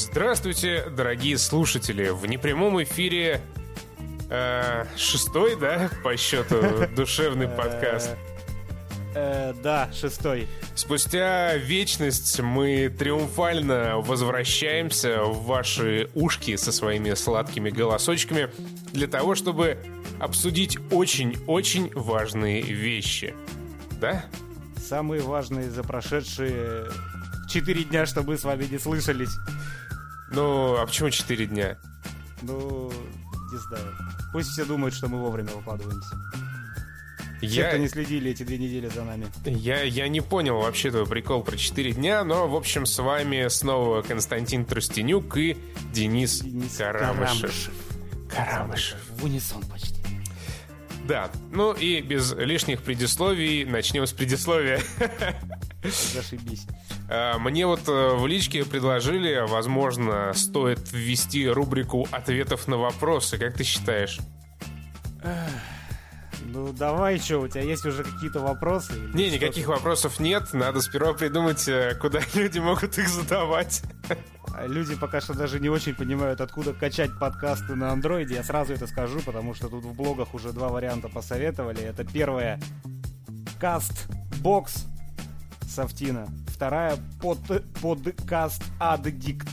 Здравствуйте, дорогие слушатели! В непрямом эфире э, шестой, да, по счету, душевный подкаст. Э, да, шестой. Спустя вечность мы триумфально возвращаемся в ваши ушки со своими сладкими голосочками для того, чтобы обсудить очень-очень важные вещи. Да? Самые важные за прошедшие четыре дня, что мы с вами не слышались. Ну, а почему 4 дня? Ну, не знаю. Пусть все думают, что мы вовремя выкладываемся. Все, Я, кто не следили эти две недели за нами. я, я не понял вообще твой прикол про 4 дня, но, в общем, с вами снова Константин Трустенюк и Денис, Денис Карамышев. Карамышев. В унисон почти. Да, ну и без лишних предисловий начнем с предисловия. Зашибись. А, Мне вот э, в личке предложили, возможно, стоит ввести рубрику ответов на вопросы. Как ты считаешь? Ну, давай, что, у тебя есть уже какие-то вопросы? Не, никаких вопросов нет. Надо сперва придумать, э, куда люди могут их задавать. Люди пока что даже не очень понимают, откуда качать подкасты на андроиде. Я сразу это скажу, потому что тут в блогах уже два варианта посоветовали. Это первое Castbox Софтина. Вторая под, подкаст Addict.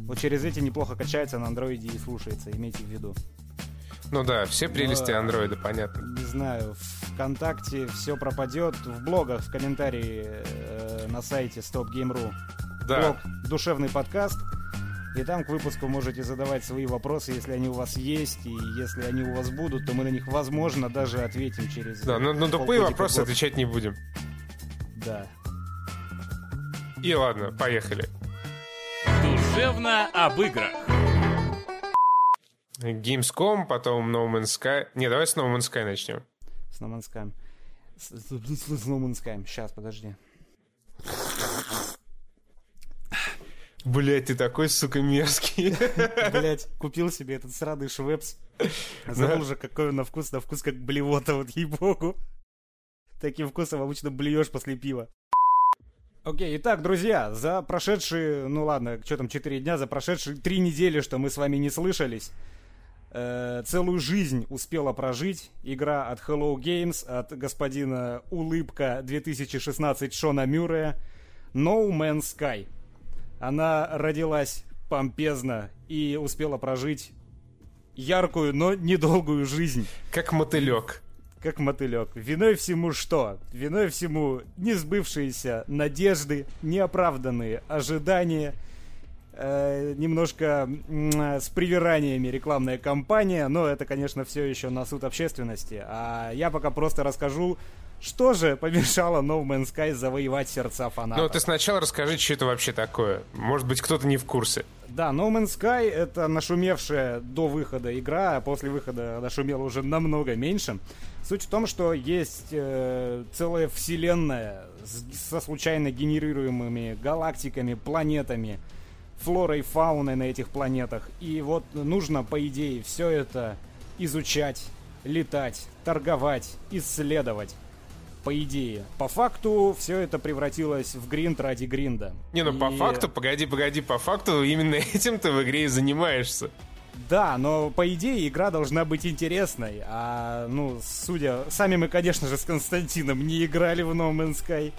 Вот через эти неплохо качается на андроиде и слушается, имейте в виду. Ну да, все прелести Ну, андроида, понятно. Не знаю, ВКонтакте все пропадет, в блогах, в комментарии э, на сайте StopGame.ru Да, блог «Душевный подкаст». И там к выпуску можете задавать свои вопросы, если они у вас есть, и если они у вас будут, то мы на них, возможно, даже ответим через... да, но на тупые полгодика, вопросы отвечать не будем. Да. И ладно, поехали. Душевно об играх. Gamescom, потом No Man's Sky. Не, давай с No Man's Sky начнем. С No Man's Sky. С, с- с- с No Man's Sky. Сейчас, подожди. Блять, ты такой, сука, мерзкий. Блять, купил себе этот сраный швепс. Забыл уже, какой он на вкус. На вкус как блевота, вот ей-богу. Таким вкусом обычно блюешь после пива. Окей, итак, друзья, за прошедшие, ну ладно, что там, 4 дня, за прошедшие 3 недели, что мы с вами не слышались, э, целую жизнь успела прожить игра от Hello Games, от господина Улыбка 2016 Шона Мюррея, No Man's Sky. Она родилась помпезно и успела прожить яркую, но недолгую жизнь, Как мотылек. Как мотылек. Виной всему что? Виной всему несбывшиеся надежды, неоправданные ожидания, э, немножко м, с привираниями рекламная кампания, но это, конечно, все еще на суд общественности. А я пока просто расскажу, что же помешало No Man's Sky завоевать сердца фанатов. Ну, ты сначала расскажи, что это вообще такое. Может быть, кто-то не в курсе. Да, No Man's Sky это нашумевшая до выхода игра, а после выхода нашумела уже намного меньше. Суть в том, что есть э, целая вселенная с- со случайно генерируемыми галактиками, планетами, флорой, фауной на этих планетах. И вот нужно, по идее, все это изучать, летать, торговать, исследовать. По идее. По факту все это превратилось в гринд ради гринда. Не, ну по И- факту, погоди, погоди, по факту именно этим ты в игре и занимаешься. Да, но по идее игра должна быть интересной. А, ну, судя... Сами мы, конечно же, с Константином не играли в No Man's Sky.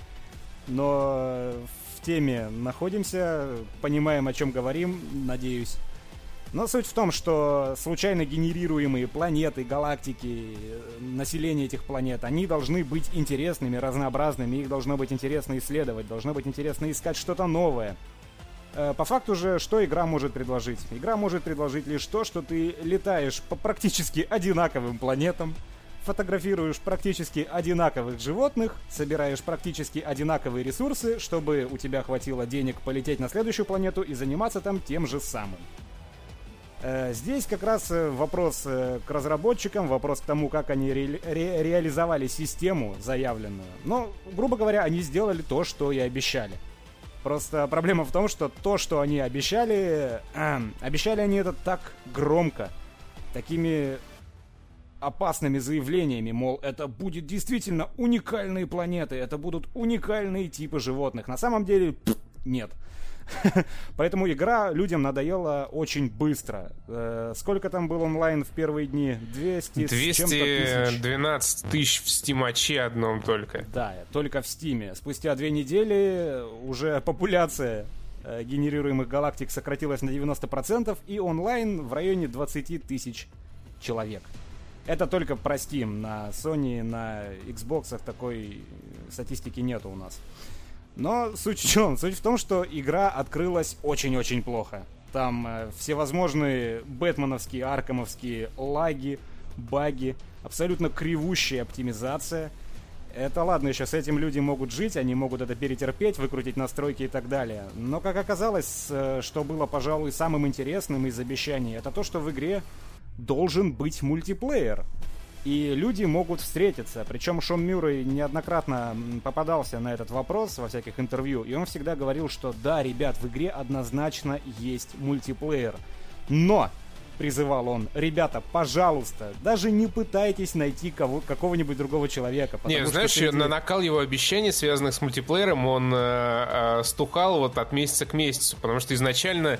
Но в теме находимся, понимаем, о чем говорим, надеюсь. Но суть в том, что случайно генерируемые планеты, галактики, население этих планет, они должны быть интересными, разнообразными, их должно быть интересно исследовать, должно быть интересно искать что-то новое. Э, По факту же, что игра может предложить? Игра может предложить лишь то, что ты летаешь по практически одинаковым планетам, фотографируешь практически одинаковых животных, собираешь практически одинаковые ресурсы, чтобы у тебя хватило денег полететь на следующую планету и заниматься там тем же самым. Э, Здесь как раз э, вопрос к разработчикам, вопрос к тому, как они ре- ре- реализовали систему заявленную. Но, грубо говоря, они сделали то, что и обещали. Просто проблема в том, что то, что они обещали, эм, обещали они это так громко, такими опасными заявлениями, мол, это будет действительно уникальные планеты, это будут уникальные типы животных. На самом деле, пф, нет. Поэтому игра людям надоела очень быстро. Э, сколько там было онлайн в первые дни? 200 212 тысяч в стимаче одном только. Да, только в стиме. Спустя две недели уже популяция э, генерируемых галактик сократилась на 90%, и онлайн в районе 20 тысяч человек. Это только про Steam. На Sony, на Xbox такой статистики нету у нас. Но суть в чем? Суть в том, что игра открылась очень-очень плохо. Там э, всевозможные бэтменовские, аркомовские лаги, баги, абсолютно кривущая оптимизация. Это ладно, еще с этим люди могут жить, они могут это перетерпеть, выкрутить настройки и так далее. Но, как оказалось, э, что было, пожалуй, самым интересным из обещаний, это то, что в игре должен быть мультиплеер и люди могут встретиться. Причем Шон Мюррей неоднократно попадался на этот вопрос во всяких интервью, и он всегда говорил, что да, ребят, в игре однозначно есть мультиплеер. Но, призывал он, ребята, пожалуйста, даже не пытайтесь найти кого, какого-нибудь другого человека. Не, знаешь, среди... на накал его обещаний, связанных с мультиплеером, он э, э, стухал вот от месяца к месяцу, потому что изначально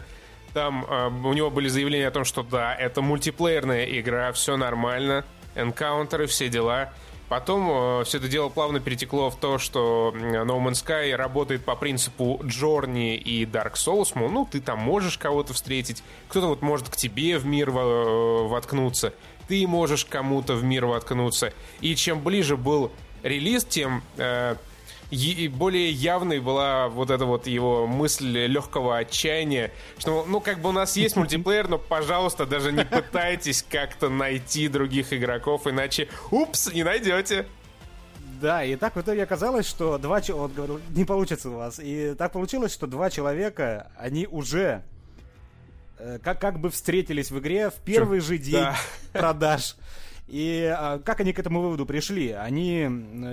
там э, у него были заявления о том, что да, это мультиплеерная игра, все нормально, энкаунтеры, все дела. Потом э, все это дело плавно перетекло в то, что No Man's Sky работает по принципу Джорни и Dark Souls. Мол, ну, ты там можешь кого-то встретить, кто-то вот может к тебе в мир э, воткнуться, ты можешь кому-то в мир воткнуться. И чем ближе был релиз, тем э, более явной была вот эта вот его мысль легкого отчаяния, что, ну, как бы у нас есть мультиплеер, но, пожалуйста, даже не пытайтесь как-то найти других игроков, иначе, упс, не найдете. Да, и так в итоге оказалось, что два человека, вот говорю, не получится у вас, и так получилось, что два человека, они уже э, как, как бы встретились в игре в первый же день да. продаж. И а, как они к этому выводу пришли? Они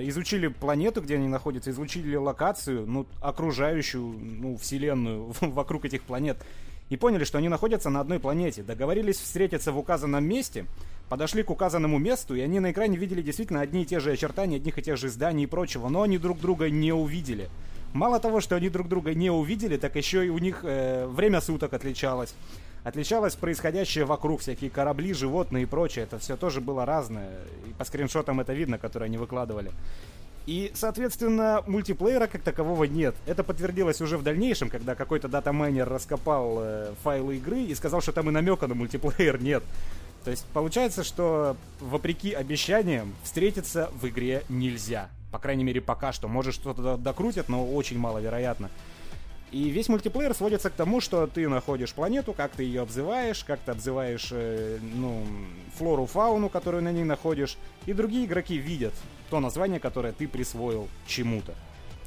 изучили планету, где они находятся, изучили локацию, ну, окружающую, ну, вселенную вокруг этих планет, и поняли, что они находятся на одной планете. Договорились встретиться в указанном месте, подошли к указанному месту, и они на экране видели действительно одни и те же очертания, одних и тех же зданий и прочего, но они друг друга не увидели. Мало того, что они друг друга не увидели, так еще и у них э, время суток отличалось отличалось происходящее вокруг, всякие корабли, животные и прочее. Это все тоже было разное. И по скриншотам это видно, которые они выкладывали. И, соответственно, мультиплеера как такового нет. Это подтвердилось уже в дальнейшем, когда какой-то дата-майнер раскопал э, файлы игры и сказал, что там и намека на мультиплеер нет. То есть получается, что вопреки обещаниям встретиться в игре нельзя. По крайней мере, пока что. Может, что-то докрутят, но очень маловероятно. И весь мультиплеер сводится к тому, что ты находишь планету, как ты ее обзываешь, как ты обзываешь, э, ну, флору, фауну, которую на ней находишь, и другие игроки видят то название, которое ты присвоил чему-то.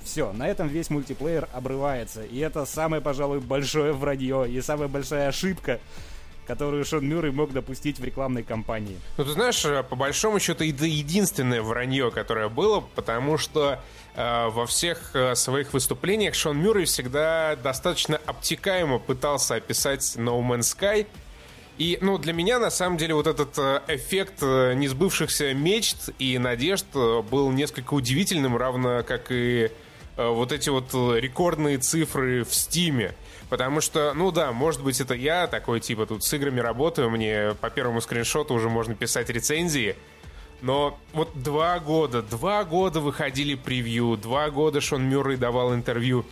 Все, на этом весь мультиплеер обрывается. И это самое, пожалуй, большое вранье и самая большая ошибка, которую Шон Мюррей мог допустить в рекламной кампании. Ну, ты знаешь, э, по большому счету, это единственное вранье, которое было, потому что Э, во всех э, своих выступлениях Шон Мюррей всегда достаточно обтекаемо пытался описать No Man's Sky. И, ну, для меня, на самом деле, вот этот эффект несбывшихся мечт и надежд был несколько удивительным, равно как и вот эти вот рекордные цифры в Стиме. Потому что, ну да, может быть, это я такой, типа, тут с играми работаю, мне по первому скриншоту уже можно писать рецензии, но вот два года, два года выходили превью, два года Шон Мюррей давал интервью.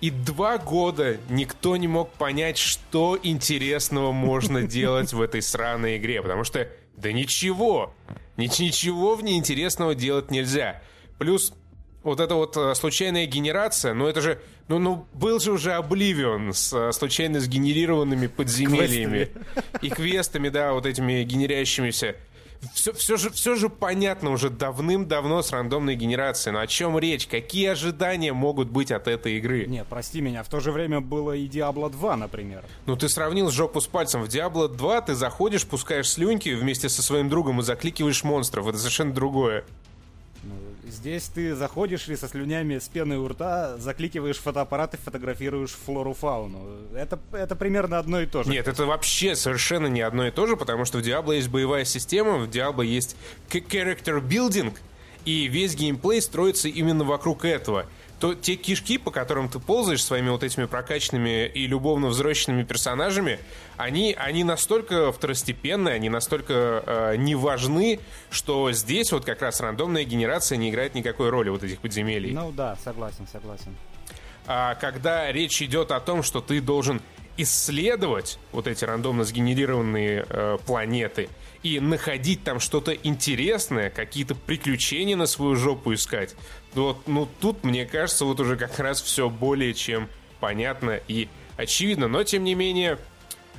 И два года никто не мог понять, что интересного можно делать в этой сраной игре. Потому что, да ничего, ничего в ней интересного делать нельзя. Плюс вот эта вот э, случайная генерация, ну это же, ну, ну был же уже Обливион с э, случайно сгенерированными подземельями квестами. и квестами, да, вот этими генерящимися все, все, же, все же понятно уже давным-давно с рандомной генерацией. Но о чем речь? Какие ожидания могут быть от этой игры? Не, прости меня, в то же время было и Diablo 2, например. Ну, ты сравнил жопу с пальцем. В Diablo 2 ты заходишь, пускаешь слюнки вместе со своим другом и закликиваешь монстров. Это совершенно другое. Здесь ты заходишь и со слюнями с пеной у рта закликиваешь фотоаппарат и фотографируешь флору-фауну. Это, это примерно одно и то же. Нет, это вообще совершенно не одно и то же, потому что в Diablo есть боевая система, в Diablo есть character building, и весь геймплей строится именно вокруг этого. То те кишки, по которым ты ползаешь своими вот этими прокачанными и любовно взросленными персонажами, они, они настолько второстепенные, они настолько э, не важны, что здесь вот как раз рандомная генерация не играет никакой роли вот этих подземелий. Ну да, согласен, согласен. А когда речь идет о том, что ты должен исследовать вот эти рандомно сгенерированные э, планеты и находить там что-то интересное, какие-то приключения на свою жопу искать, вот, ну тут, мне кажется, вот уже как раз все более чем понятно и очевидно. Но, тем не менее,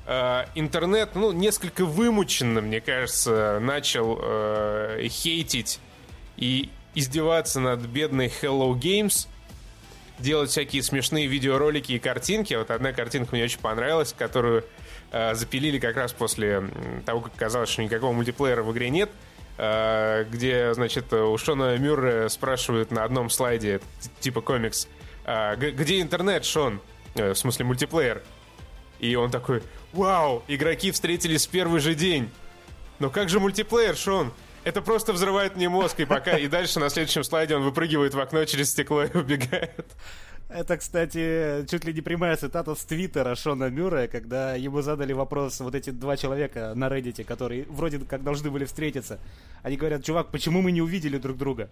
э, интернет, ну, несколько вымученно, мне кажется, начал э, хейтить и издеваться над бедной Hello Games, делать всякие смешные видеоролики и картинки. Вот одна картинка мне очень понравилась, которую э, запилили как раз после того, как казалось, что никакого мультиплеера в игре нет. Э, где, значит, у Шона Мюррея спрашивают на одном слайде, типа комикс, э, где интернет, Шон? Э, в смысле, мультиплеер. И он такой, вау, игроки встретились в первый же день. Но как же мультиплеер, Шон? Это просто взрывает мне мозг, и пока... И дальше на следующем слайде он выпрыгивает в окно через стекло и убегает. Это, кстати, чуть ли не прямая цитата с твиттера Шона Мюррея, когда ему задали вопрос вот эти два человека на Reddit, которые вроде как должны были встретиться. Они говорят, чувак, почему мы не увидели друг друга?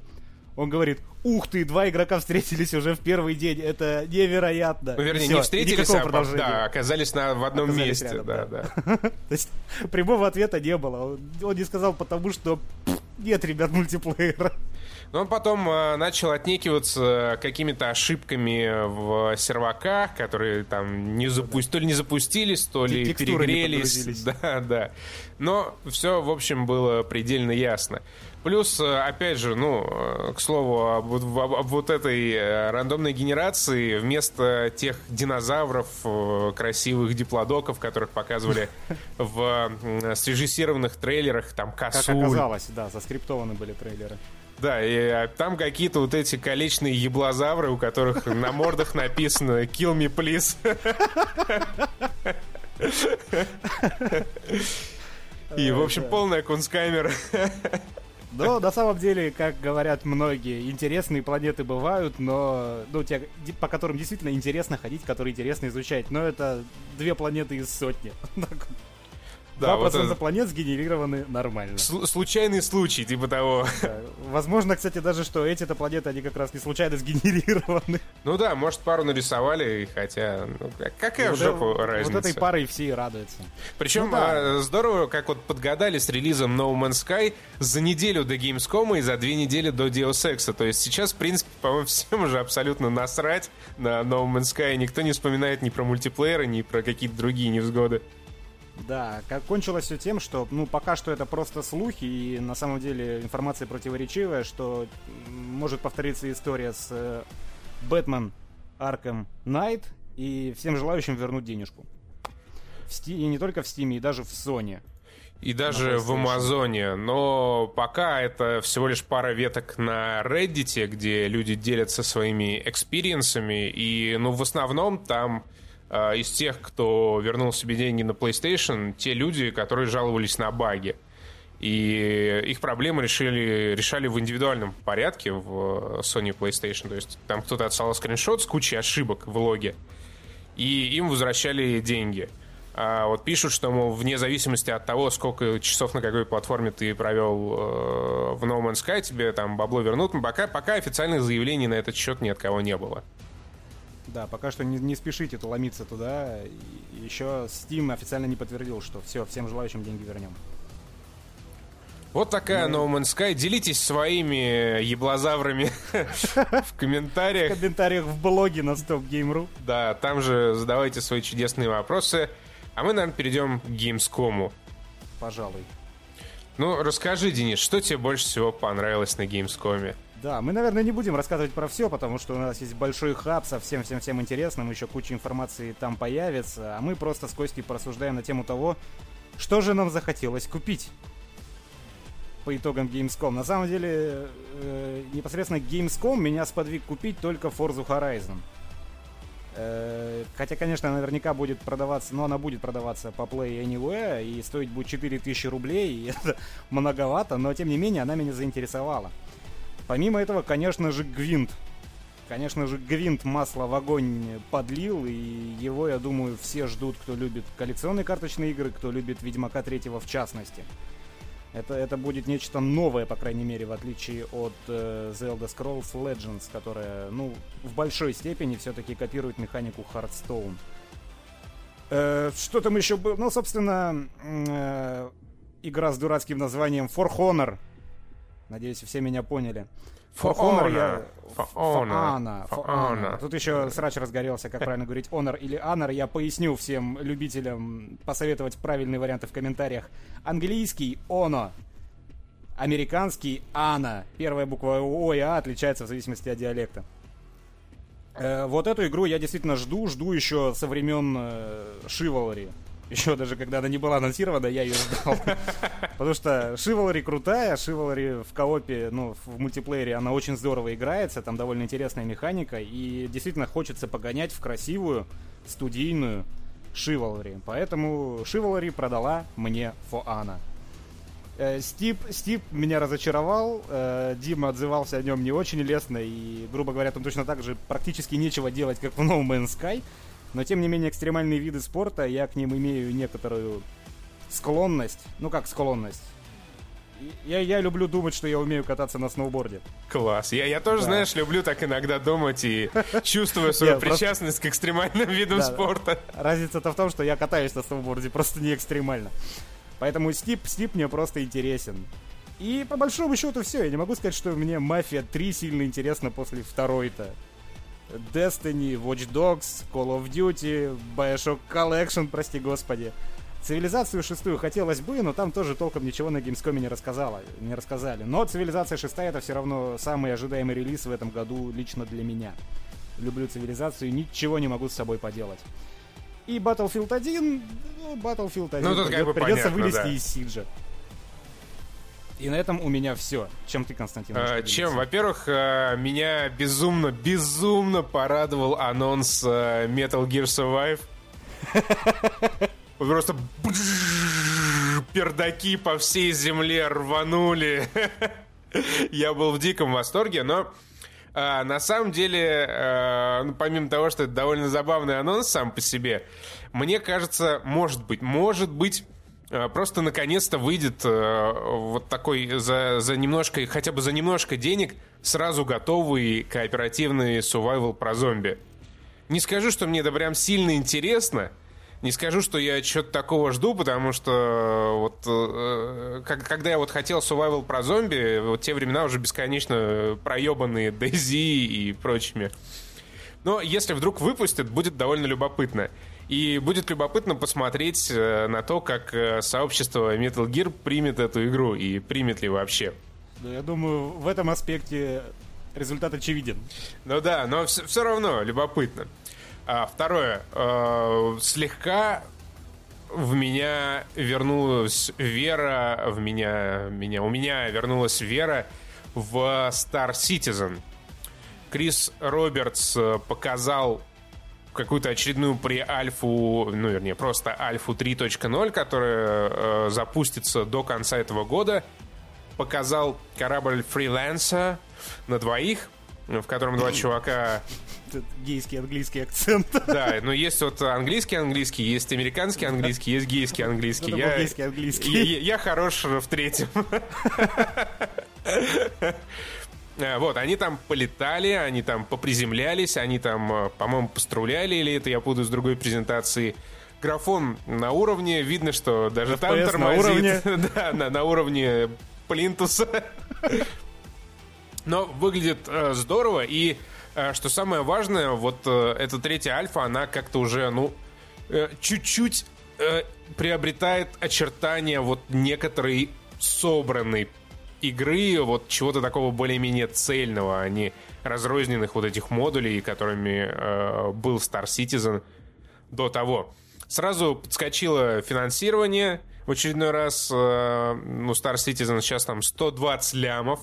Он говорит, ух ты, два игрока встретились уже в первый день, это невероятно. Ну, вернее, Все, не встретились, а да, оказались на, в одном оказались месте. Рядом, да, да. То есть прямого ответа не было. Он не сказал потому, что нет, ребят, мультиплеера. Но он потом э, начал отнекиваться какими-то ошибками в серваках, которые там не запу... то ли не запустились, то ли Текстуры перегрелись. Да, да. Но все, в общем, было предельно ясно. Плюс, э, опять же, ну, э, к слову, об, об, об вот этой рандомной генерации вместо тех динозавров, красивых диплодоков, которых показывали в срежиссированных трейлерах, там, косуль. Как оказалось, да, заскриптованы были трейлеры. Да, и а, там какие-то вот эти колечные еблозавры, у которых на мордах написано «Kill me, please». И, в общем, полная кунсткамера. Но на самом деле, как говорят многие, интересные планеты бывают, но ну, те, по которым действительно интересно ходить, которые интересно изучать. Но это две планеты из сотни. Да, 2% вот это... планет сгенерированы нормально. С- случайный случай, типа того. Да. Возможно, кстати, даже, что эти-то планеты, они как раз не случайно сгенерированы. Ну да, может, пару нарисовали, хотя... Ну, какая вот в жопу это, разница? Вот этой парой все и радуются. Причем ну, да. а, здорово, как вот подгадали с релизом No Man's Sky за неделю до Gamescom и за две недели до Deus Ex. То есть сейчас, в принципе, по-моему, всем уже абсолютно насрать на No Man's Sky. Никто не вспоминает ни про мультиплееры, ни про какие-то другие невзгоды. Да, как кончилось все тем, что, ну, пока что это просто слухи, и на самом деле информация противоречивая, что может повториться история с Batman Arkham Knight, и всем желающим вернуть денежку. В Steam, и не только в Steam, и даже в Sony. И даже в Амазоне. Но пока это всего лишь пара веток на Reddit, где люди делятся своими experience ами. И, ну, в основном там Э, из тех, кто вернул себе деньги на PlayStation, те люди, которые жаловались на баги. И их проблемы решили, решали в индивидуальном порядке в Sony PlayStation. То есть там кто-то отсылал скриншот с кучей ошибок в логе, и им возвращали деньги. А вот пишут, что, мол, вне зависимости от того, сколько часов на какой платформе ты провел э, в No Man's Sky, тебе там бабло вернут. Пока, пока официальных заявлений на этот счет ни от кого не было. Да, пока что не, не спешите ломиться туда. И еще Steam официально не подтвердил, что все, всем желающим деньги вернем. Вот такая ну... No Man's Sky. Делитесь своими еблозаврами в комментариях. В комментариях в блоге на StopGame.ru. Да, там же задавайте свои чудесные вопросы. А мы, наверное, перейдем к Gamescom. Пожалуй. Ну, расскажи, Денис, что тебе больше всего понравилось на Gamescom? Да, мы, наверное, не будем рассказывать про все, потому что у нас есть большой хаб со всем-всем-всем интересным, еще куча информации там появится, а мы просто с Костей порассуждаем на тему того, что же нам захотелось купить по итогам Gamescom. На самом деле, э, непосредственно Gamescom меня сподвиг купить только Forza Horizon. Э, хотя, конечно, наверняка будет продаваться, но она будет продаваться по Play Anywhere, и стоить будет 4000 рублей, и это многовато, но тем не менее она меня заинтересовала. Помимо этого, конечно же, Гвинт, Конечно же, Гвинт масло в огонь подлил, и его, я думаю, все ждут, кто любит коллекционные карточные игры, кто любит Ведьмака третьего в частности. Это, это будет нечто новое, по крайней мере, в отличие от э, The Scrolls Legends, которая, ну, в большой степени все-таки копирует механику Hearthstone. Э, что там еще было? Ну, собственно, э, игра с дурацким названием For Honor. Надеюсь, все меня поняли. For Honor. Я... For Honor. For Honor. Тут еще срач разгорелся, как правильно говорить, Honor или Honor. Я поясню всем любителям посоветовать правильные варианты в комментариях. Английский Ono. Американский Ана. Первая буква О и А отличается в зависимости от диалекта. Э, вот эту игру я действительно жду, жду еще со времен э, Шивалри. Еще даже когда она не была анонсирована, я ее ждал. Потому что Шивалри крутая, Шивалри в коопе, ну, в мультиплеере она очень здорово играется, там довольно интересная механика, и действительно хочется погонять в красивую, студийную Шивалри. Поэтому Шивалри продала мне Фоана. Э, Стип, Стип меня разочаровал, э, Дима отзывался о нем не очень лестно, и, грубо говоря, там точно так же практически нечего делать, как в No Man's Sky. Но, тем не менее, экстремальные виды спорта, я к ним имею некоторую склонность. Ну, как склонность? Я, я люблю думать, что я умею кататься на сноуборде. Класс. Я, я тоже, да. знаешь, люблю так иногда думать и чувствую свою причастность к экстремальным видам спорта. Разница-то в том, что я катаюсь на сноуборде, просто не экстремально. Поэтому Стип, Стип мне просто интересен. И по большому счету все. Я не могу сказать, что мне Мафия 3 сильно интересна после второй-то. Destiny, Watch Dogs, Call of Duty, Bioshock Collection, прости господи. Цивилизацию шестую хотелось бы, но там тоже толком ничего на Gamescom не рассказала, не рассказали. Но Цивилизация шестая это все равно самый ожидаемый релиз в этом году лично для меня. Люблю Цивилизацию, ничего не могу с собой поделать. И Battlefield 1, ну, Battlefield 1 ну, тут как бы придется понятно, вылезти да. из Сиджа. И на этом у меня все. Чем ты, Константин? А, чем? Во-первых, а, меня безумно, безумно порадовал анонс а, Metal Gear Survive. Просто пердаки по всей земле рванули. Я был в диком восторге, но а, на самом деле, а, ну, помимо того, что это довольно забавный анонс сам по себе, мне кажется, может быть, может быть, Э, просто наконец-то выйдет э, вот такой за, за немножко, хотя бы за немножко денег, сразу готовый кооперативный survival про зомби. Не скажу, что мне это прям сильно интересно, не скажу, что я что-то такого жду, потому что вот э, как, когда я вот хотел survival про зомби, вот те времена уже бесконечно проебанные DayZ и прочими. Но если вдруг выпустят, будет довольно любопытно. И будет любопытно посмотреть э, на то, как э, сообщество Metal Gear примет эту игру и примет ли вообще. Да, я думаю, в этом аспекте результат очевиден. Ну да, но все, все равно любопытно. А, второе. Э, слегка в меня вернулась вера, в меня, меня, у меня вернулась вера в Star Citizen. Крис Робертс э, показал какую-то очередную pre-альфу, ну, вернее, просто альфу 3.0, которая э, запустится до конца этого года. Показал корабль фриланса на двоих, в котором два чувака... Гейский английский акцент. Да, но есть вот английский английский, есть американский английский, есть гейский английский. Я, гейский английский. Я, я хорош в третьем. Э, вот, они там полетали, они там поприземлялись, они там, э, по-моему, поструляли, или это я буду с другой презентации. Графон на уровне, видно, что даже FPS там тормозит. На уровне. да, на, на уровне плинтуса. Но выглядит э, здорово, и э, что самое важное, вот э, эта третья альфа, она как-то уже, ну, э, чуть-чуть э, приобретает очертания вот некоторой собранной игры, вот чего-то такого более-менее цельного, а не разрозненных вот этих модулей, которыми э, был Star Citizen до того. Сразу подскочило финансирование в очередной раз. Э, ну, Star Citizen сейчас там 120 лямов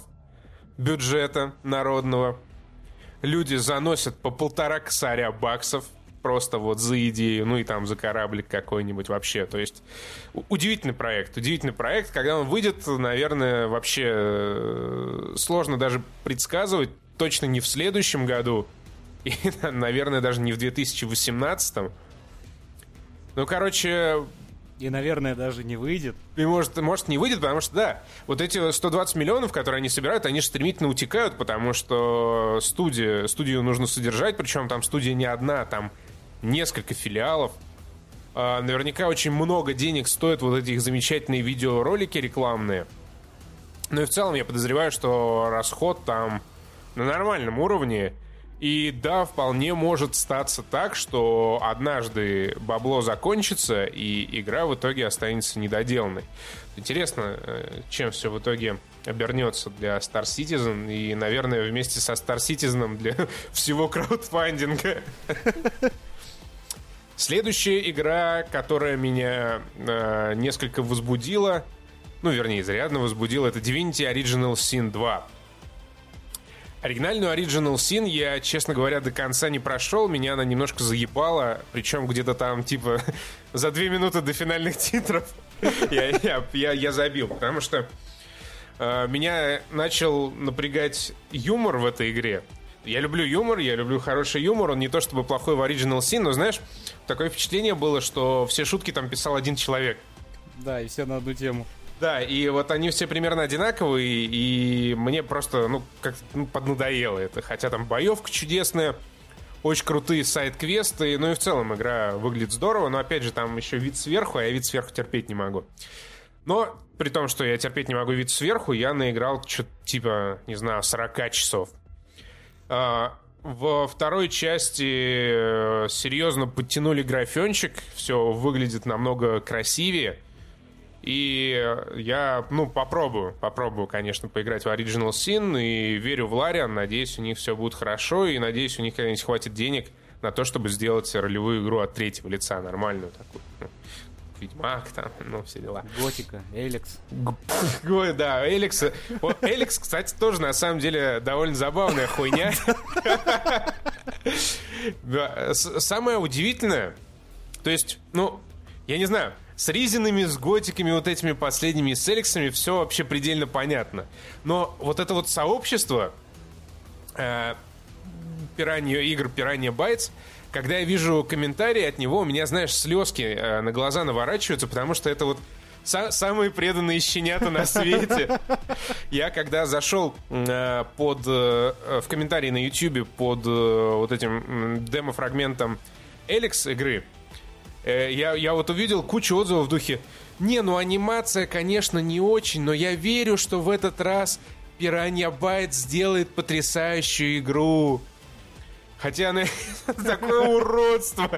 бюджета народного. Люди заносят по полтора косаря баксов просто вот за идею, ну и там за кораблик какой-нибудь вообще. То есть удивительный проект, удивительный проект. Когда он выйдет, наверное, вообще э, сложно даже предсказывать. Точно не в следующем году, И, наверное, даже не в 2018. Ну, короче, И, наверное, даже не выйдет. и может, может не выйдет, потому что, да, вот эти 120 миллионов, которые они собирают, они же стремительно утекают, потому что студия, студию нужно содержать, причем там студия не одна, там несколько филиалов. А, наверняка очень много денег стоят вот эти их замечательные видеоролики рекламные. Ну и в целом я подозреваю, что расход там на нормальном уровне. И да, вполне может статься так, что однажды бабло закончится, и игра в итоге останется недоделанной. Интересно, э, чем все в итоге обернется для Star Citizen и, наверное, вместе со Star Citizen для всего краудфандинга. Следующая игра, которая меня э, несколько возбудила, ну, вернее, изрядно возбудила, это Divinity Original Sin 2. Оригинальную Original Sin я, честно говоря, до конца не прошел. Меня она немножко заебала. Причем где-то там, типа, за две минуты до финальных титров я, я, я, я забил. Потому что э, меня начал напрягать юмор в этой игре. Я люблю юмор, я люблю хороший юмор. Он не то чтобы плохой в Original Sin, но, знаешь, такое впечатление было, что все шутки там писал один человек. Да, и все на одну тему. Да, и вот они все примерно одинаковые, и мне просто, ну, как ну, поднадоело это. Хотя там боевка чудесная, очень крутые сайт-квесты, ну и в целом игра выглядит здорово, но опять же там еще вид сверху, а я вид сверху терпеть не могу. Но при том, что я терпеть не могу вид сверху, я наиграл что-то типа, не знаю, 40 часов. А, Во второй части э, серьезно подтянули графенчик, все выглядит намного красивее. И я, ну, попробую, попробую, конечно, поиграть в Original Sin и верю в Лариан, надеюсь, у них все будет хорошо, и надеюсь, у них когда-нибудь хватит денег на то, чтобы сделать ролевую игру от третьего лица, нормальную такую. Ведьмак там, ну, все дела. Готика, Эликс. Ой, да, Эликс. Вот Эликс, кстати, тоже на самом деле довольно забавная хуйня. Да, Самое удивительное, то есть, ну, я не знаю, с Ризинами, с Готиками, вот этими последними, с Эликсами все вообще предельно понятно. Но вот это вот сообщество э, пиранья, игр Пиранья Байтс, когда я вижу комментарии от него, у меня, знаешь, слезки э, на глаза наворачиваются, потому что это вот са- самые преданные щенята на свете. Я когда зашел э, под э, в комментарии на YouTube под э, вот этим м, демо-фрагментом Эликс игры, э, я, я вот увидел кучу отзывов в духе «Не, ну анимация, конечно, не очень, но я верю, что в этот раз Пиранья Байт сделает потрясающую игру». Хотя она такое уродство,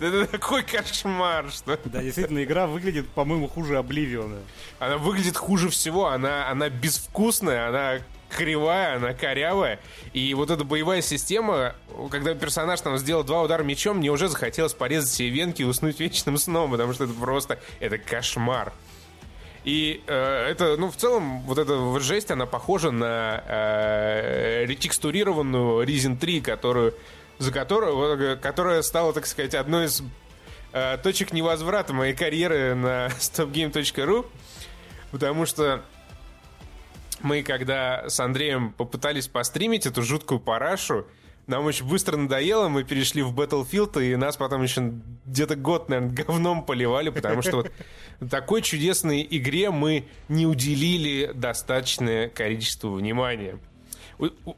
это такой кошмар, что Да, действительно, игра выглядит, по-моему, хуже Обливиона. она выглядит хуже всего, она, она безвкусная, она кривая, она корявая. И вот эта боевая система, когда персонаж там сделал два удара мечом, мне уже захотелось порезать себе венки и уснуть вечным сном, потому что это просто, это кошмар. И э, это, ну, в целом, вот эта жесть, она похожа на э, ретекстурированную Risen 3, которую, за которую, э, которая стала, так сказать, одной из э, точек невозврата моей карьеры на stopgame.ru, потому что мы, когда с Андреем попытались постримить эту жуткую парашу, нам очень быстро надоело, мы перешли в Battlefield, и нас потом еще где-то год, наверное, говном поливали, потому что вот такой чудесной игре мы не уделили достаточное количество внимания.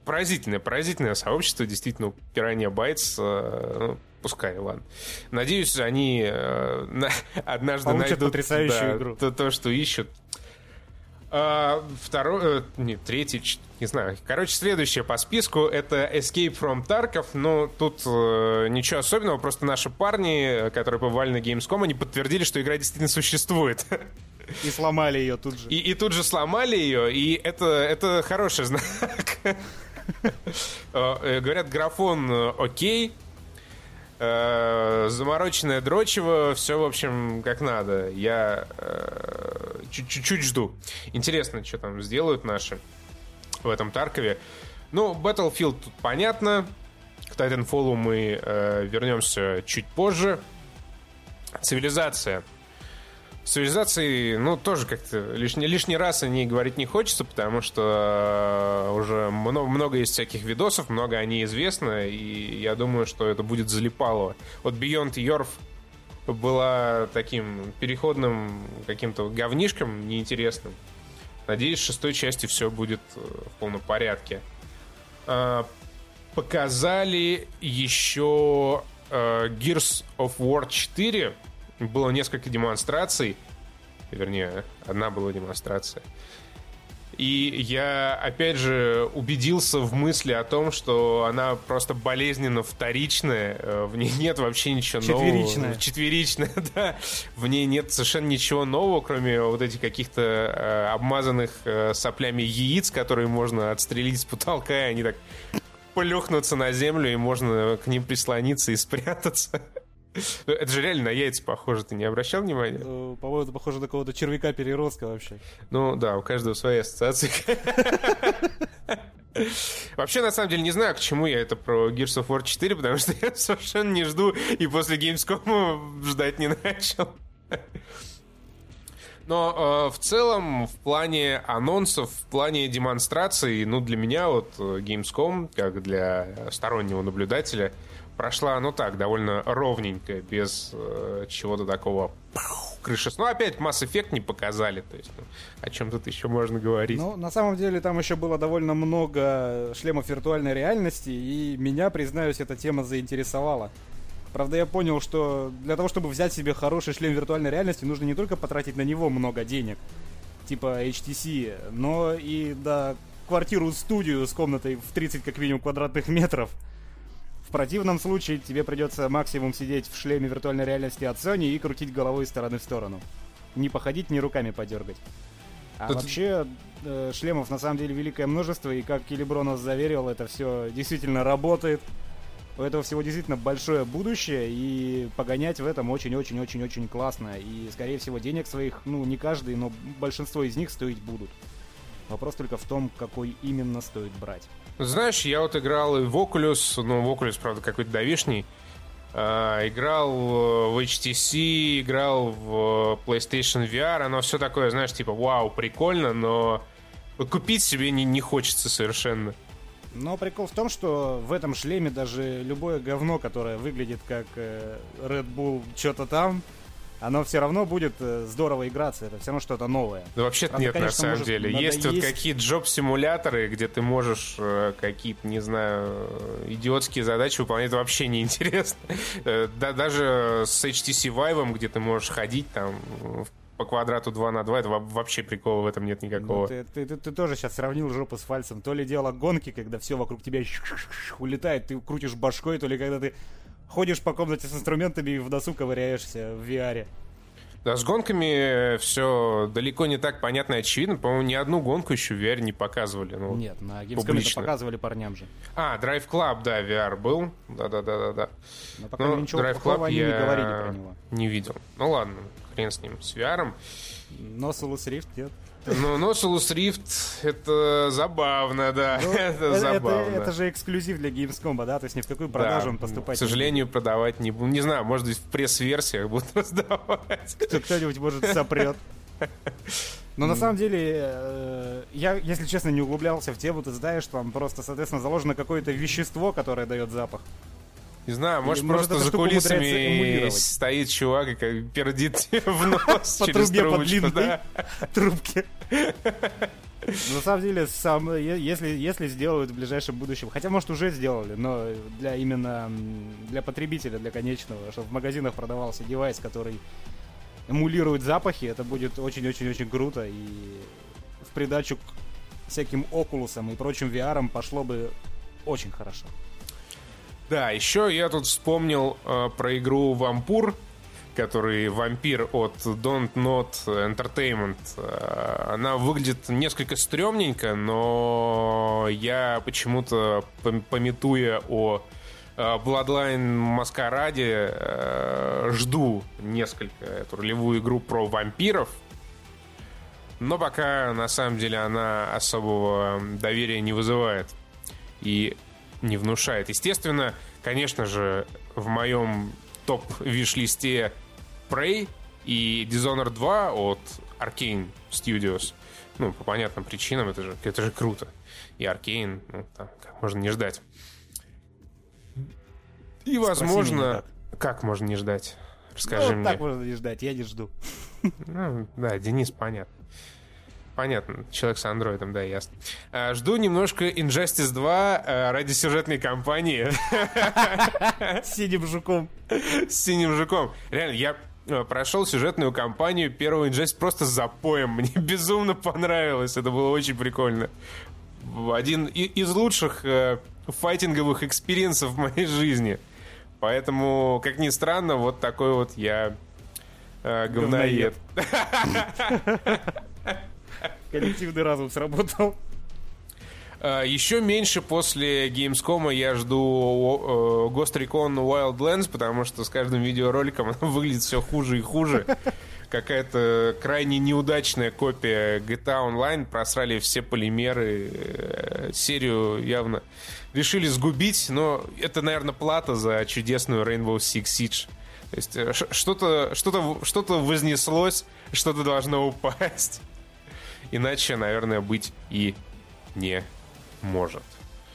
Поразительное, поразительное сообщество, действительно, Piranha Bytes, э, ну, пускай, ладно. Надеюсь, они э, на- однажды Получат найдут потрясающую да, игру. То, то, что ищут. А, второй, э, нет, третий, не знаю. Короче, следующее по списку это Escape from Tarkov. Но тут э, ничего особенного, просто наши парни, которые побывали на Gamescom, они подтвердили, что игра действительно существует. И сломали ее тут же. И, и тут же сломали ее, и это, это хороший знак. Э, э, Говорят, графон окей, э, замороченное дрочево, все, в общем, как надо. Я э, чуть- чуть-чуть жду. Интересно, что там сделают наши в этом Таркове. Ну, Battlefield тут понятно. К Titanfall мы э, вернемся чуть позже. Цивилизация. Цивилизации, ну, тоже как-то лишний, лишний раз о ней говорить не хочется, потому что э, уже много, много есть всяких видосов, много о ней известно, и я думаю, что это будет залипало. Вот Beyond Yorf была таким переходным каким-то говнишком неинтересным. Надеюсь, в шестой части все будет э, в полном порядке. А, показали еще э, Gears of War 4 было несколько демонстраций, вернее, одна была демонстрация. И я, опять же, убедился в мысли о том, что она просто болезненно вторичная, э, в ней нет вообще ничего Четверичная. нового. Четверичная, да. В ней нет совершенно ничего нового, кроме вот этих каких-то э, обмазанных э, соплями яиц, которые можно отстрелить с потолка, и они так плюхнутся на землю, и можно к ним прислониться и спрятаться. Ну, это же реально на яйца похоже, ты не обращал внимания? Э, По-моему, это похоже на какого-то червяка-переростка вообще. Ну да, у каждого своя ассоциация. Вообще, на самом деле, не знаю, к чему я это про Gears of War 4, потому что я совершенно не жду и после Gamescom ждать не начал. Но э, в целом, в плане анонсов, в плане демонстраций, ну, для меня вот э, Gamescom, как для стороннего наблюдателя, прошла, ну так, довольно ровненько, без э, чего-то такого крыши. Ну, опять Mass Effect не показали, то есть, ну, о чем тут еще можно говорить. Ну, на самом деле, там еще было довольно много шлемов виртуальной реальности, и меня, признаюсь, эта тема заинтересовала. Правда, я понял, что для того, чтобы взять себе хороший шлем виртуальной реальности, нужно не только потратить на него много денег, типа HTC, но и да, квартиру-студию с комнатой в 30 как минимум квадратных метров. В противном случае тебе придется максимум сидеть в шлеме виртуальной реальности от Sony и крутить головой из стороны в сторону. Не походить, ни руками подергать. А Тут- вообще, э, шлемов на самом деле великое множество, и как Килибро нас заверил, это все действительно работает. У этого всего действительно большое будущее, и погонять в этом очень-очень-очень-очень классно. И, скорее всего, денег своих, ну, не каждый, но большинство из них стоить будут. Вопрос только в том, какой именно стоит брать. Знаешь, я вот играл и в Oculus, ну, в Oculus, правда, какой-то давишний. А, играл в HTC, играл в PlayStation VR. Оно все такое, знаешь, типа, вау, прикольно, но купить себе не, не хочется совершенно. Но прикол в том, что в этом шлеме даже любое говно, которое выглядит как э, Red Bull что-то там, оно все равно будет э, здорово играться. Это все равно что-то новое. Да вообще Правда, нет, на конечно, самом может деле. Есть вот какие-то джоб-симуляторы, где ты можешь э, какие-то, не знаю, э, идиотские задачи выполнять, это вообще неинтересно. Да, даже с HTC Vive, где ты можешь ходить там в- по квадрату 2 на 2, это во- вообще прикола в этом нет Ну, никакого. ты, ты- ты- ты тоже сейчас сравнил жопу с фальцем. То ли дело гонки, когда все вокруг тебя улетает, ты крутишь башкой, то ли когда ты ходишь по комнате с инструментами и в носу ковыряешься в VR. Да, с гонками все далеко не так понятно и очевидно. По-моему, ни одну гонку еще в VR не показывали. Ну, Нет, на Gamescom это показывали парням же. А, Drive Club, да, VR был. Да-да-да-да-да. Но пока Ну, ничего Drive Club они я не говорили про него. не видел. Ну ладно, хрен с ним, с VR. Но Solus Rift нет. Ну, Oculus Rift это забавно, да. Ну, это забавно. это же эксклюзив для Gamescom, да? То есть ни в какую продажу Да, он поступать К сожалению, продавать не буду. Не знаю, может быть, в пресс-версиях будут раздавать. не. Кто-нибудь, может, сопрет. Но на самом деле, э, я, если честно, не углублялся в тему, ты знаешь, там просто, соответственно, заложено какое-то вещество, которое дает запах. Не знаю, может, может, просто за кулисами стоит чувак и как пердит в нос По через трубе, по трубочку, длинной да. трубке. На самом деле, сам, если, если сделают в ближайшем будущем, хотя, может, уже сделали, но для именно для потребителя, для конечного, чтобы в магазинах продавался девайс, который эмулирует запахи, это будет очень-очень-очень круто, и в придачу к всяким окулусам и прочим VR пошло бы очень хорошо. Да, еще я тут вспомнил э, про игру Вампур, который вампир от Don't Not Entertainment. Э, Она выглядит несколько стрёмненько, но я почему-то, пом- пометуя о э, Bloodline Маскараде, э, жду несколько эту ролевую игру про вампиров. Но пока, на самом деле, она особого доверия не вызывает. И не внушает. Естественно, конечно же, в моем топ-виш-листе Prey И Dishonored 2 от Arkane Studios, ну, по понятным причинам, это же, это же круто. И Arkane, ну, там, как можно не ждать. И, возможно... меня Как можно не ждать? Расскажи ну, мне. так можно не ждать, я не жду. Ну, да, Денис, понятно. Понятно, человек с андроидом, да, ясно. А, жду немножко Injustice 2 а, ради сюжетной кампании С синим жуком. с синим жуком. Реально, я э, прошел сюжетную кампанию первого Injustice просто с запоем. Мне безумно понравилось, это было очень прикольно. Один из лучших э, файтинговых experience ов в моей жизни. Поэтому, как ни странно, вот такой вот я э, говноед. Коллективный разум сработал. А, Еще меньше после Gamescom я жду э, Ghost Recon Wildlands, потому что с каждым видеороликом оно выглядит все хуже и хуже. Какая-то крайне неудачная копия GTA Online. Просрали все полимеры. э, Серию явно решили сгубить, но это, наверное, плата за чудесную Rainbow Six Siege. То есть э, что-то что что вознеслось, что-то должно упасть. Иначе, наверное, быть и не может.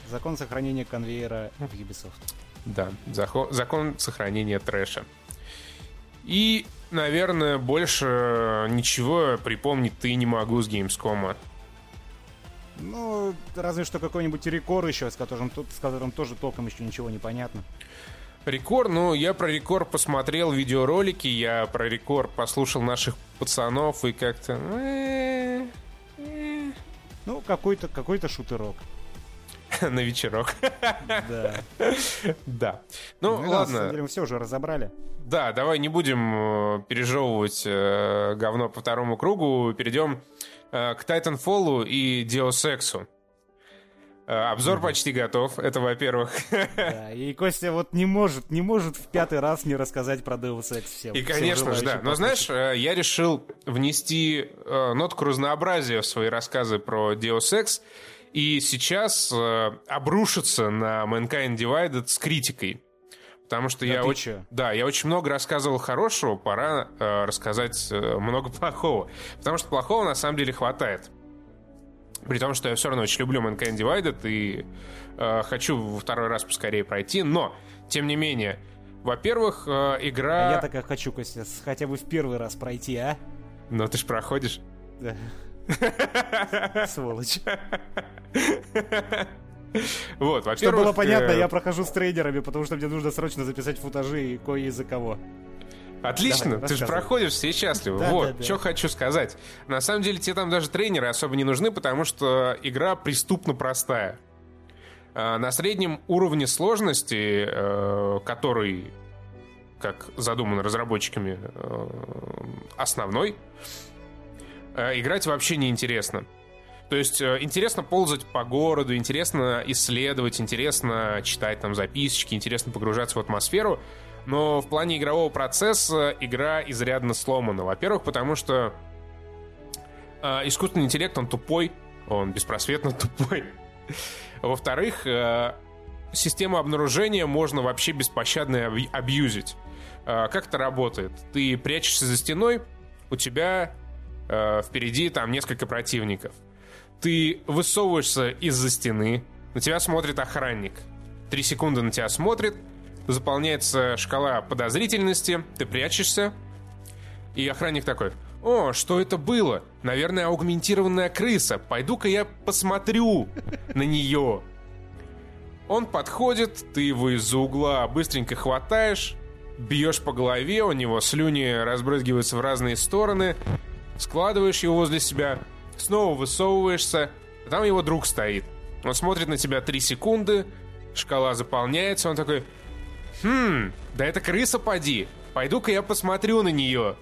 Закон сохранения конвейера в Ubisoft. Да, закон сохранения трэша. И, наверное, больше ничего припомнить ты не могу с Gamescom. Ну, разве что какой-нибудь рекорд еще, с которым, с которым тоже толком еще ничего не понятно. Рекорд, ну, я про рекорд посмотрел видеоролики, я про рекорд послушал наших пацанов и как-то... Ну, какой-то какой-то шутерок. На вечерок. Да. Да. Ну, Ну, ладно. деле мы все уже разобрали. Да, давай не будем э, пережевывать э, говно по второму кругу. Перейдем э, к Titanfall и Deus Ex'у. Э, обзор почти готов. Это, во-первых. Да, и Костя вот не может, не может в пятый раз не рассказать про Deus Ex всем. И, всем конечно же, да. Но знаешь, послушать. э, я решил внести э, нотку разнообразия в свои рассказы про Deus Ex. И сейчас обрушиться на Mankind Divided с критикой. Потому что Да я очень... чё? Да, я очень много рассказывал хорошего, пора э, рассказать э, много плохого. Потому что плохого на самом деле хватает. При том, что я все равно очень люблю Mankind Divided и э, хочу во второй раз поскорее пройти. Но, тем не менее, во-первых, э, игра... А я так хочу, Костя, хотя бы в первый раз пройти, а? Но ты ж проходишь. Да. Сволочь. Вот, во-первых... Чтобы было понятно, э, я прохожу с трейдерами, потому что мне нужно срочно записать футажи и кое из-за кого. Отлично, Давай, ты же проходишь, все счастливы. Да, вот, да, да. что хочу сказать. На самом деле тебе там даже тренеры особо не нужны, потому что игра преступно простая. А, На среднем уровне сложности, э, который, как задумано разработчиками, э, основной, э, играть вообще не интересно. То есть интересно ползать по городу, интересно исследовать, интересно читать там записочки, интересно погружаться в атмосферу. Но в плане игрового процесса игра изрядно сломана. Во-первых, потому что э, искусственный интеллект, он тупой, он беспросветно тупой. Во-вторых, э, систему обнаружения можно вообще беспощадно аб- абьюзить. Э, как это работает? Ты прячешься за стеной, у тебя э, впереди там несколько противников. Ты высовываешься из-за стены, на тебя смотрит охранник. Три секунды на тебя смотрит, заполняется шкала подозрительности, ты прячешься, и охранник такой, о, что это было? Наверное, аугментированная крыса. Пойду-ка я посмотрю на нее. Он подходит, ты его из-за угла быстренько хватаешь, бьешь по голове, у него слюни разбрызгиваются в разные стороны, складываешь его возле себя, снова высовываешься, а там его друг стоит. Он смотрит на тебя 3 секунды, шкала заполняется, он такой, «Хм, да это крыса поди, пойду-ка я посмотрю на нее».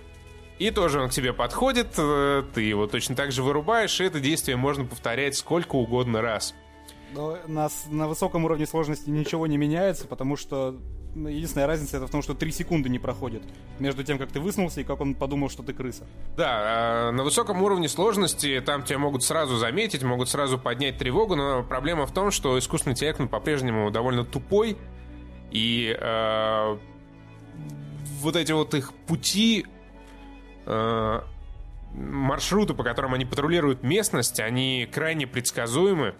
И тоже он к тебе подходит, э, ты его точно так же вырубаешь, и это действие можно повторять сколько угодно раз. Но на, на высоком уровне сложности ничего не меняется, потому что ну, единственная разница это в том, что 3 секунды не проходит между тем, как ты высунулся и как он подумал, что ты крыса. Да, э, на высоком уровне сложности там тебя могут сразу заметить, могут сразу поднять тревогу, но проблема в том, что искусственный интеллект он по-прежнему довольно тупой, и э, вот эти вот их пути э, маршруты, по которым они патрулируют местность, они крайне предсказуемы.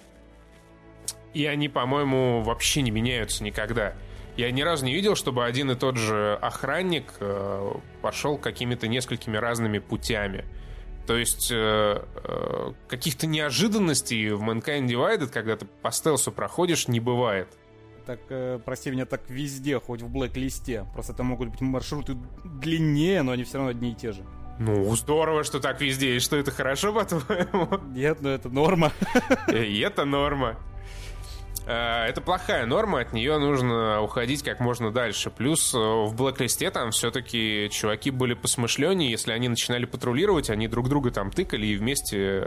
И они, по-моему, вообще не меняются никогда. Я ни разу не видел, чтобы один и тот же охранник э, пошел какими-то несколькими разными путями. То есть э, э, каких-то неожиданностей в Mankind Divided, когда ты по стелсу проходишь, не бывает. Так, э, прости меня, так везде, хоть в блэк-листе. Просто это могут быть маршруты длиннее, но они все равно одни и те же. Ну, здорово, что так везде, и что это хорошо, по-твоему? Нет, ну это норма. И это норма. Э, это плохая норма, от нее нужно уходить как можно дальше. Плюс э, в блэк-листе там все-таки чуваки были посмышленнее, если они начинали патрулировать, они друг друга там тыкали и вместе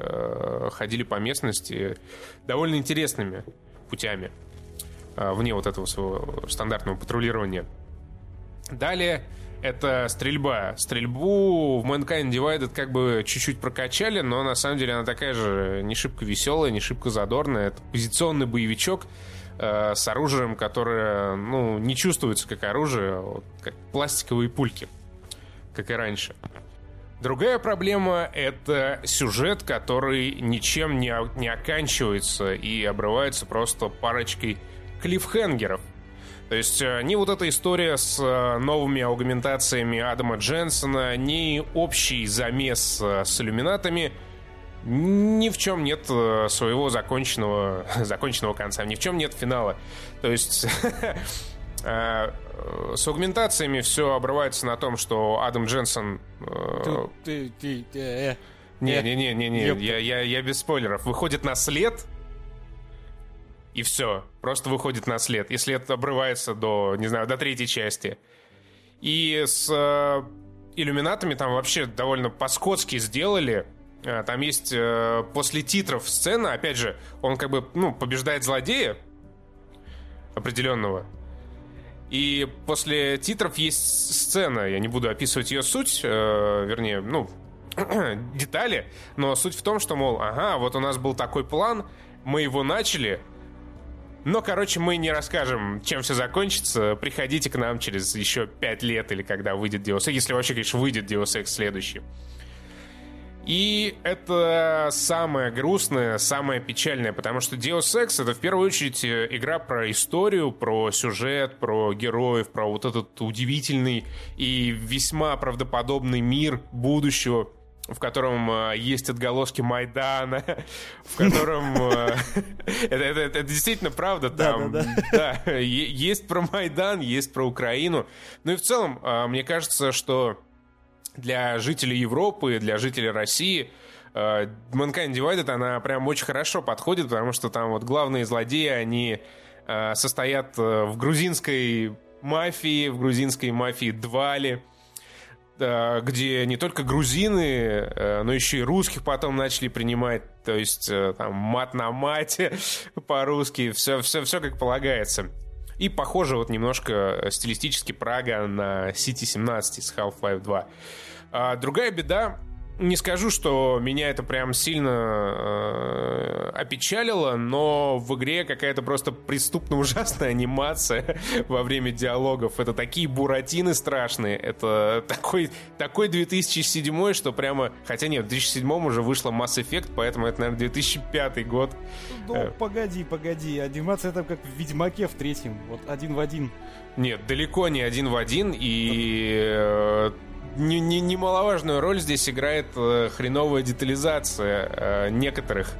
ходили по местности довольно интересными путями, вне вот этого своего стандартного патрулирования. Далее это стрельба. Стрельбу в Mankind Divided как бы чуть-чуть прокачали, но на самом деле она такая же не шибко веселая, не шибко задорная. Это позиционный боевичок э, с оружием, которое ну, не чувствуется как оружие, а вот, как пластиковые пульки, как и раньше. Другая проблема — это сюжет, который ничем не, не оканчивается и обрывается просто парочкой клиффхенгеров. То есть э, ни вот эта история с э, новыми аугментациями Адама Дженсона, ни общий замес э, с иллюминатами ни в чем нет своего законченного, законченного конца, ни в чем нет финала. То есть с аугментациями все обрывается на том, что Адам Дженсон... Не-не-не-не-не, я, я, я без спойлеров. Выходит на след и все. Просто выходит на след. Если это обрывается до, не знаю, до третьей части. И с э, иллюминатами там вообще довольно по-скотски сделали. Э, там есть э, после титров сцена, опять же, он как бы, ну, побеждает злодея определенного. И после титров есть сцена, я не буду описывать ее суть, э, вернее, ну, детали, но суть в том, что, мол, ага, вот у нас был такой план, мы его начали, но, короче, мы не расскажем, чем все закончится. Приходите к нам через еще 5 лет или когда выйдет Deus Ex, если вообще, конечно, выйдет Deus Ex следующий. И это самое грустное, самое печальное, потому что Deus Ex это в первую очередь игра про историю, про сюжет, про героев, про вот этот удивительный и весьма правдоподобный мир будущего, в котором э, есть отголоски Майдана, в котором... Э, это, это, это действительно правда там. Да, да, да. да, есть про Майдан, есть про Украину. Ну и в целом, э, мне кажется, что для жителей Европы, для жителей России э, Mankind Divided, она прям очень хорошо подходит, потому что там вот главные злодеи, они э, состоят э, в грузинской мафии, в грузинской мафии Двали, где не только грузины, э, но еще и русских потом начали принимать, то есть э, там мат на мате по-русски, все, все, все как полагается. И похоже вот немножко стилистически Прага на City 17 из Half-Life 2. А другая беда не скажу, что меня это прям сильно э, опечалило, но в игре какая-то просто преступно ужасная анимация во время диалогов. Это такие буратины страшные. Это такой, такой 2007, что прямо... Хотя нет, в 2007 уже вышла Mass Effect, поэтому это, наверное, 2005 год. Ну, э. погоди, погоди. Анимация там как в Ведьмаке в третьем. Вот один в один. Нет, далеко не один в один. И... Э, немаловажную роль здесь играет э, хреновая детализация э, некоторых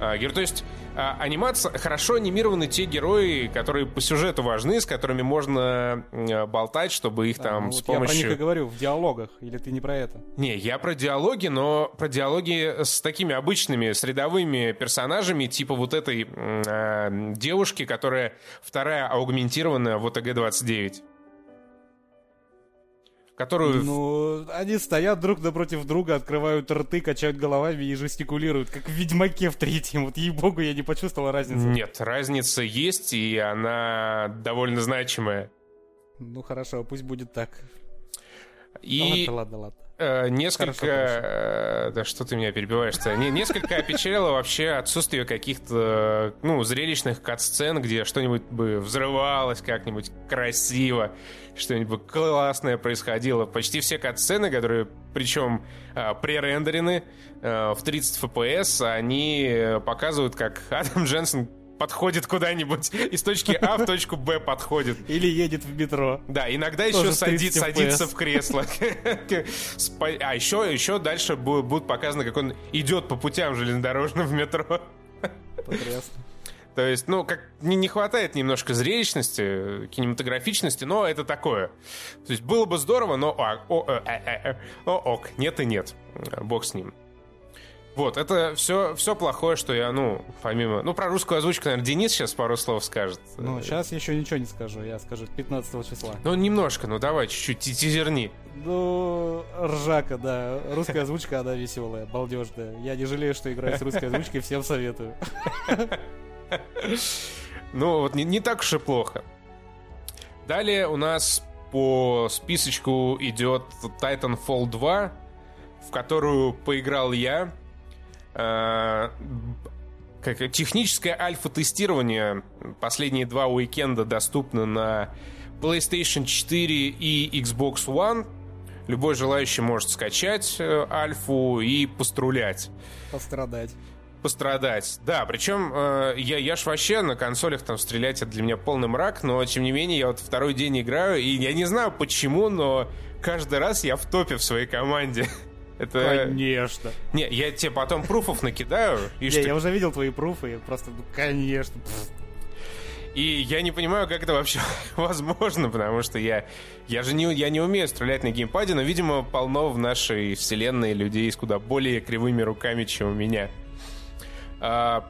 э, героев. То есть анимация, хорошо анимированы те герои, которые по сюжету важны, с которыми можно болтать, чтобы их там ну, с помощью... Я про них и говорю, в диалогах, или ты не про это? Не, я про диалоги, но про диалоги с такими обычными, средовыми персонажами, типа вот этой э, девушки, которая вторая аугментированная в ОТГ-29 которую... Ну, они стоят друг напротив друга, открывают рты, качают головами и жестикулируют, как в Ведьмаке в третьем. Вот ей-богу, я не почувствовал разницы. Нет, разница есть, и она довольно значимая. Ну, хорошо, пусть будет так. И... ладно, ладно, ладно. Э, несколько... Э, да что ты меня перебиваешь-то? Не, несколько опечалило вообще отсутствие каких-то, ну, зрелищных кат-сцен, где что-нибудь бы взрывалось как-нибудь красиво, что-нибудь классное происходило. Почти все кат-сцены, которые, причем, э, пререндерены в 30 FPS, они показывают, как Адам Дженсен подходит куда-нибудь из точки А в точку Б подходит. Или едет в метро. Да, иногда еще садит, садится в кресло. А еще, еще дальше будет показано, как он идет по путям железнодорожным в метро. Потрясно. То есть, ну, как не, не хватает немножко зрелищности, кинематографичности, но это такое. То есть было бы здорово, но о, о, о, о, о, ок, нет и нет. Бог с ним. Вот, это все, все плохое, что я, ну, помимо... Ну, про русскую озвучку, наверное, Денис сейчас пару слов скажет. Ну, сейчас еще ничего не скажу, я скажу 15 числа. Ну, немножко, ну, давай, чуть-чуть тизерни. Ну, ржака, да. Русская озвучка, она веселая, балдежная. Я не жалею, что играю с русской озвучкой, всем советую. Ну, вот не, не так уж и плохо. Далее у нас по списочку идет Titanfall 2, в которую поиграл я. Э, как техническое альфа-тестирование последние два уикенда доступно на PlayStation 4 и Xbox One. Любой желающий может скачать э, альфу и пострулять. Пострадать. Пострадать. Да, причем э, я, я ж вообще на консолях там стрелять это для меня полный мрак, но тем не менее я вот второй день играю, и я не знаю почему, но каждый раз я в топе в своей команде. Это... Конечно. Не, я тебе потом пруфов накидаю. И что... Я уже видел твои пруфы, просто, ну, конечно. И я не понимаю, как это вообще возможно, потому что я, я же не, я не умею стрелять на геймпаде, но, видимо, полно в нашей вселенной людей с куда более кривыми руками, чем у меня. А,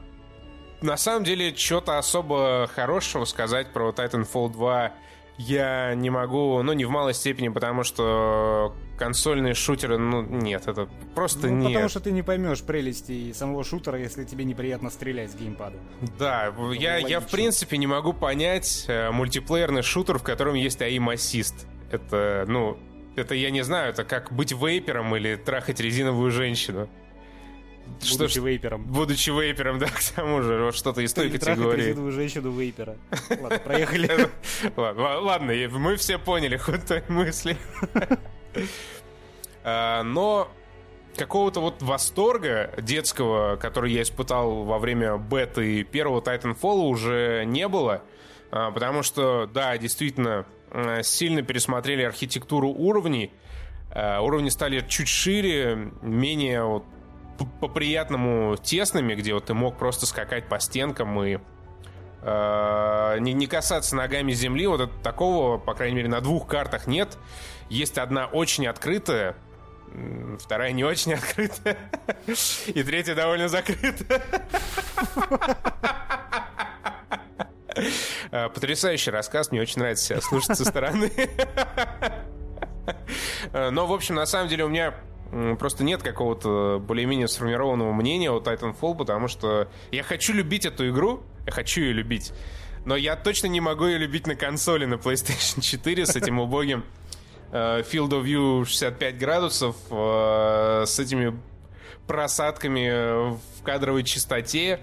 на самом деле, что-то особо хорошего сказать про Titanfall 2 я не могу, ну, не в малой степени, потому что консольные шутеры, ну, нет, это просто ну, нет. Потому что ты не поймешь прелести самого шутера, если тебе неприятно стрелять с геймпада. Да, я, я в принципе не могу понять э, мультиплеерный шутер, в котором есть аим-ассист. Это, ну, это я не знаю, это как быть вейпером или трахать резиновую женщину. Будучи что, вейпером. Будучи вейпером, да, к тому же, вот что-то из той категории. резиновую женщину вейпера. Ладно, проехали. Ладно, мы все поняли ход той мысли. А, но какого-то вот восторга детского, который я испытал во время беты первого Titanfall, уже не было. А, потому что, да, действительно, сильно пересмотрели архитектуру уровней. А, уровни стали чуть шире, менее вот по-приятному тесными, где вот ты мог просто скакать по стенкам и э, не, не касаться ногами земли. Вот это, такого, по крайней мере, на двух картах нет. Есть одна очень открытая, вторая не очень открытая, и третья довольно закрытая. Э, потрясающий рассказ, мне очень нравится себя слушать со стороны. Э, но, в общем, на самом деле у меня Просто нет какого-то более-менее сформированного мнения о Titanfall, потому что я хочу любить эту игру, я хочу ее любить, но я точно не могу ее любить на консоли на PlayStation 4 с этим убогим э, Field of View 65 градусов, э, с этими просадками в кадровой частоте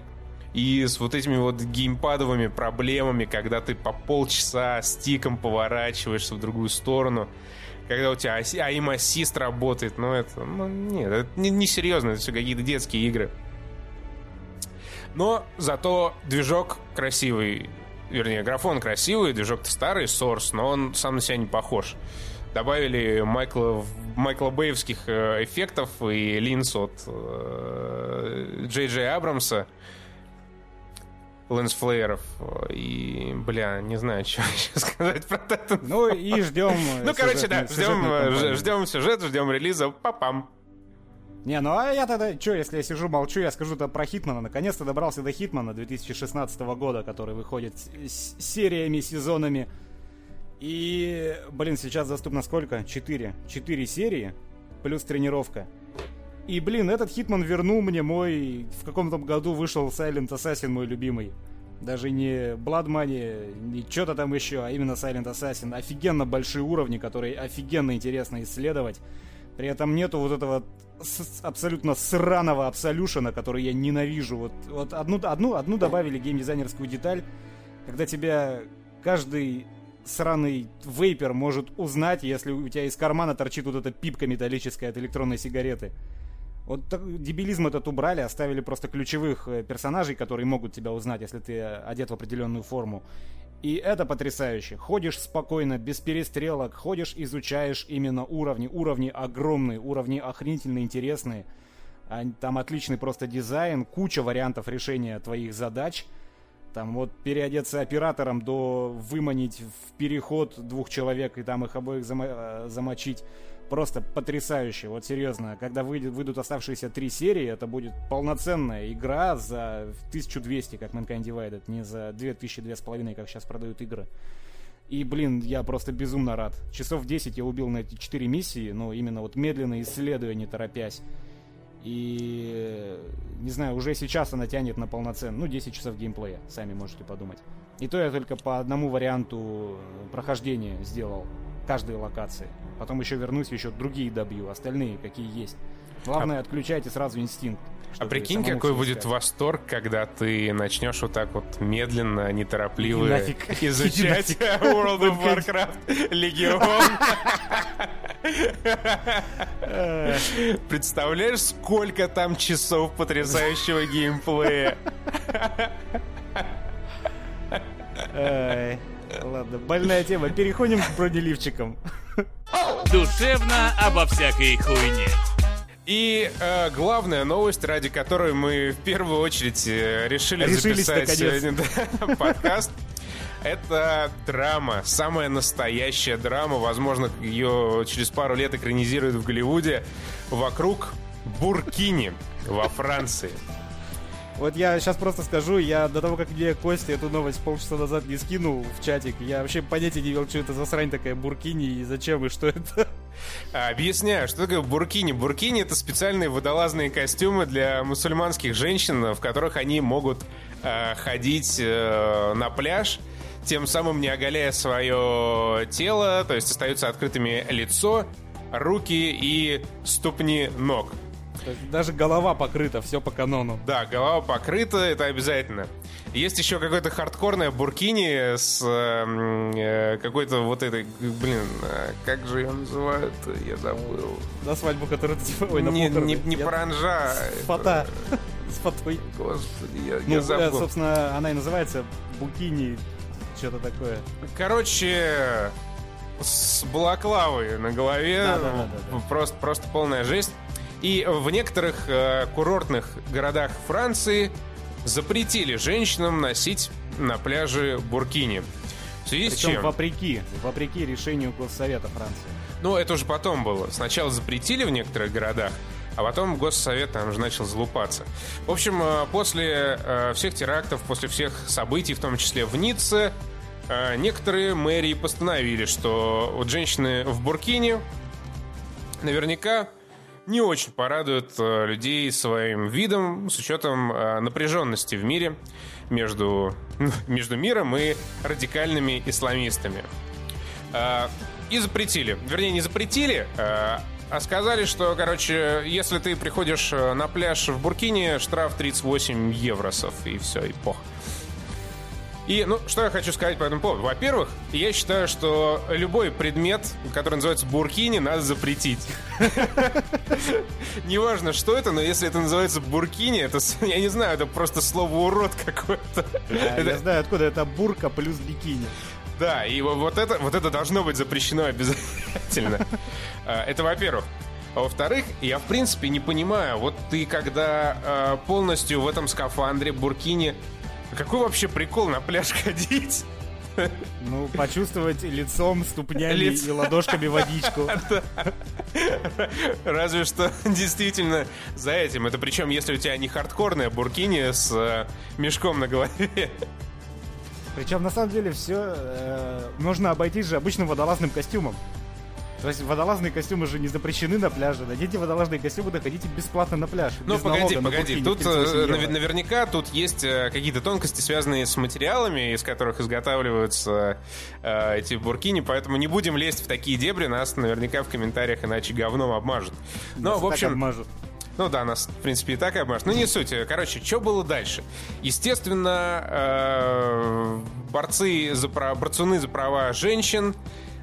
и с вот этими вот геймпадовыми проблемами, когда ты по полчаса стиком поворачиваешься в другую сторону когда у тебя аим ассист работает, ну это, ну нет, это не, не серьезно, это все какие-то детские игры. Но зато движок красивый, вернее, графон красивый, движок-то старый, Source, но он сам на себя не похож. Добавили Майкла, Майкла Бейвских э, эффектов и линз от э, Джей Джей Абрамса лэнсфлееров. И, бля, не знаю, что еще сказать про это. Ну и ждем. Ну, короче, да, ждем, ждем сюжет, ждем релиза. Папам. Не, ну а я тогда, что, если я сижу, молчу, я скажу-то про Хитмана. Наконец-то добрался до Хитмана 2016 года, который выходит с сериями, сезонами. И, блин, сейчас доступно сколько? Четыре. Четыре серии, плюс тренировка. И, блин, этот Хитман вернул мне мой... В каком-то году вышел Silent Assassin, мой любимый. Даже не Blood Money, не что-то там еще, а именно Silent Assassin. Офигенно большие уровни, которые офигенно интересно исследовать. При этом нету вот этого абсолютно сраного абсолюшена, который я ненавижу. Вот, вот одну, одну, одну добавили геймдизайнерскую деталь, когда тебя каждый сраный вейпер может узнать, если у тебя из кармана торчит вот эта пипка металлическая от электронной сигареты. Вот дебилизм этот убрали, оставили просто ключевых э, персонажей, которые могут тебя узнать, если ты одет в определенную форму. И это потрясающе. Ходишь спокойно, без перестрелок, ходишь, изучаешь именно уровни. Уровни огромные, уровни охренительно интересные. Там отличный просто дизайн, куча вариантов решения твоих задач. Там вот переодеться оператором до выманить в переход двух человек и там их обоих замо- э, замочить просто потрясающе. Вот серьезно, когда выйдет, выйдут оставшиеся три серии, это будет полноценная игра за 1200, как Mankind Divided, не за 2000-2500, как сейчас продают игры. И, блин, я просто безумно рад. Часов 10 я убил на эти 4 миссии, но именно вот медленно исследуя, не торопясь. И, не знаю, уже сейчас она тянет на полноценный, ну, 10 часов геймплея, сами можете подумать. И то я только по одному варианту прохождения сделал каждой локации. Потом еще вернусь, еще другие добью, остальные какие есть. Главное, а... отключайте сразу инстинкт. А прикинь, какой будет восторг, когда ты начнешь вот так вот медленно, неторопливо нафиг. изучать World of Warcraft Легион. Представляешь, сколько там часов потрясающего геймплея? Ладно, больная тема. Переходим к бронеливчикам. Душевно обо всякой хуйне. И э, главная новость, ради которой мы в первую очередь э, решили Решились записать сегодня да, подкаст, это драма, самая настоящая драма. Возможно, ее через пару лет экранизируют в Голливуде вокруг Буркини во Франции. Вот я сейчас просто скажу, я до того, как мне Костя эту новость полчаса назад не скинул в чатик, я вообще понятия не имел, что это за срань такая буркини и зачем и что это. Объясняю, что такое буркини. Буркини это специальные водолазные костюмы для мусульманских женщин, в которых они могут э, ходить э, на пляж, тем самым не оголяя свое тело, то есть остаются открытыми лицо, руки и ступни ног даже голова покрыта, все по канону. Да, голова покрыта, это обязательно. Есть еще какое-то хардкорное буркини с э, э, какой-то вот этой, блин, э, как же ее называют, я забыл. На свадьбу, которую ты типа, ой, на Не, не, не я... паранжа. С фото. С фотой. Господи, я, ну, я забыл. Собственно, она и называется букини, что-то такое. Короче, с балаклавой на голове. Да, да, да, да. Просто, просто полная жесть. И в некоторых э, курортных городах Франции запретили женщинам носить на пляже буркини. В связи Причем с чем? вопреки, вопреки решению Госсовета Франции. Ну, это уже потом было. Сначала запретили в некоторых городах, а потом Госсовет там уже начал залупаться. В общем, э, после э, всех терактов, после всех событий, в том числе в Ницце, э, некоторые мэрии постановили, что вот женщины в Буркине наверняка не очень порадует э, людей своим видом с учетом э, напряженности в мире между, между миром и радикальными исламистами. Э, и запретили. Вернее, не запретили, а сказали, что, короче, если ты приходишь на пляж в Буркине, штраф 38 евросов, и все, и пох. И, ну, что я хочу сказать по этому поводу. Во-первых, я считаю, что любой предмет, который называется буркини, надо запретить. Неважно, что это, но если это называется буркини, это, я не знаю, это просто слово урод какое-то. Я знаю, откуда это бурка плюс бикини. Да, и вот это, вот это должно быть запрещено обязательно. А, это во-первых. А во-вторых, я в принципе не понимаю, вот ты когда э, полностью в этом скафандре, буркине, какой вообще прикол на пляж ходить? Ну, почувствовать лицом, ступнями Лиц... и ладошками водичку. Разве что действительно за этим. Это причем, если у тебя не хардкорная буркини с э, мешком на голове. Причем, на самом деле, все э, можно обойтись же обычным водолазным костюмом. То есть водолазные костюмы же не запрещены на пляже. Наденьте водолазные костюмы, доходите бесплатно на пляж. Ну, погоди, налога на погоди. Тут 38 э, наверняка тут есть э, какие-то тонкости, связанные с материалами, из которых изготавливаются э, эти буркини, поэтому не будем лезть в такие дебри, нас наверняка в комментариях иначе говном обмажут. Но, Нас в общем, обмажут. ну да, нас, в принципе, и так обмажут. Ну, не суть. Короче, что было дальше? Естественно, э, борцы за права, борцуны за права женщин,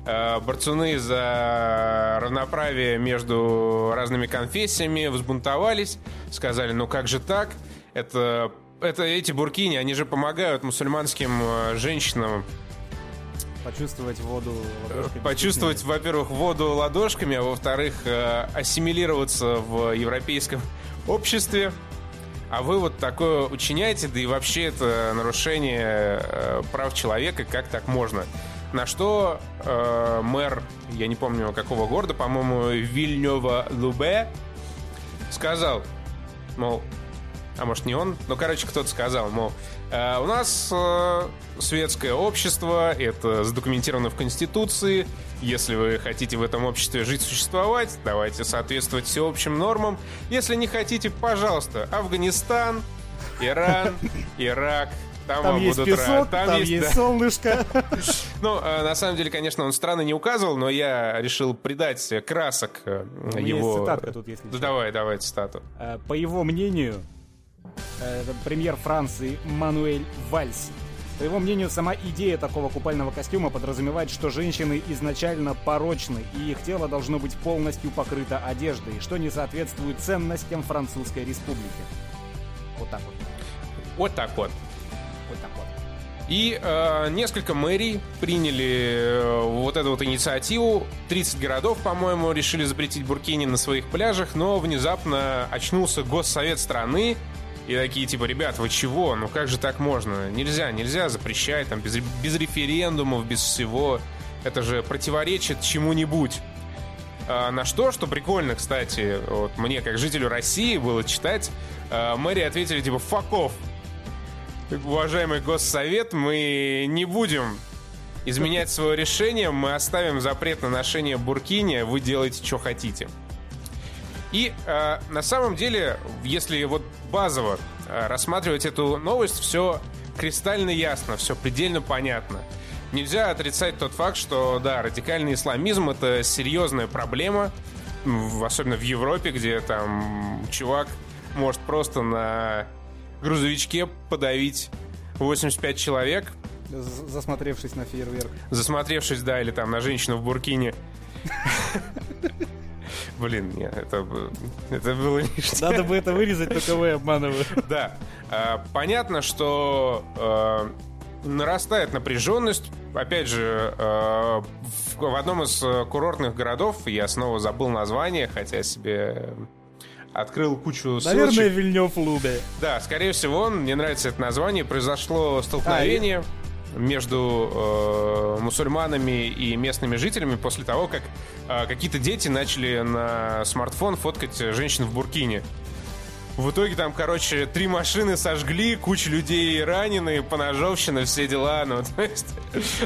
борцуны за равноправие между разными конфессиями возбунтовались, сказали, ну как же так? Это, это эти буркини, они же помогают мусульманским э, женщинам Почувствовать воду ладошками. почувствовать, во-первых, воду ладошками, а во-вторых, э, ассимилироваться в европейском обществе. А вы вот такое учиняете, да и вообще это нарушение э, прав человека, как так можно? На что э, мэр, я не помню какого города, по-моему, Вильнёва-Лубе, сказал, мол, а может не он, ну, короче, кто-то сказал, мол, «Э, у нас э, светское общество, это задокументировано в Конституции, если вы хотите в этом обществе жить, существовать, давайте соответствовать всеобщим нормам. Если не хотите, пожалуйста, Афганистан, Иран, Ирак, там, Там есть будут песок, рады. там, есть да. солнышко. Ну, э, на самом деле, конечно, он страны не указывал, но я решил придать красок э, У меня его... есть цитатка тут, если Да что. давай, давай цитату. Э, По его мнению, премьер Франции Мануэль Вальс. По его мнению, сама идея такого купального костюма подразумевает, что женщины изначально порочны, и их тело должно быть полностью покрыто одеждой, что не соответствует ценностям Французской Республики. Вот так вот. Вот так вот. И э, несколько мэрий приняли э, вот эту вот инициативу. 30 городов, по-моему, решили запретить буркини на своих пляжах, но внезапно очнулся госсовет страны. И такие, типа, ребят, вы чего? Ну как же так можно? Нельзя, нельзя запрещать, там, без, без референдумов, без всего. Это же противоречит чему-нибудь. А, на что, что прикольно, кстати, вот мне, как жителю России, было читать, а, мэрии ответили, типа, off. Уважаемый госсовет, мы не будем изменять свое решение, мы оставим запрет на ношение буркини, вы делаете, что хотите. И э, на самом деле, если вот базово э, рассматривать эту новость, все кристально ясно, все предельно понятно. Нельзя отрицать тот факт, что, да, радикальный исламизм — это серьезная проблема, особенно в Европе, где там чувак может просто на грузовичке подавить 85 человек, Засмотревшись на фейерверк. засмотревшись, да, или там на женщину в буркине. Блин, нет, это, это было лишнее. Надо бы это вырезать, но кого я обманываю. Да, а, понятно, что а, нарастает напряженность. Опять же, а, в, одном из а, курортных городов, я снова забыл название, хотя себе открыл кучу Наверное, ссылочек. Вильнев Лубе. Да, скорее всего, мне нравится это название. Произошло столкновение между э, мусульманами и местными жителями после того, как э, какие-то дети начали на смартфон фоткать женщин в буркине. В итоге там, короче, три машины сожгли, куча людей ранены, поножовщина, все дела. Ну, то есть,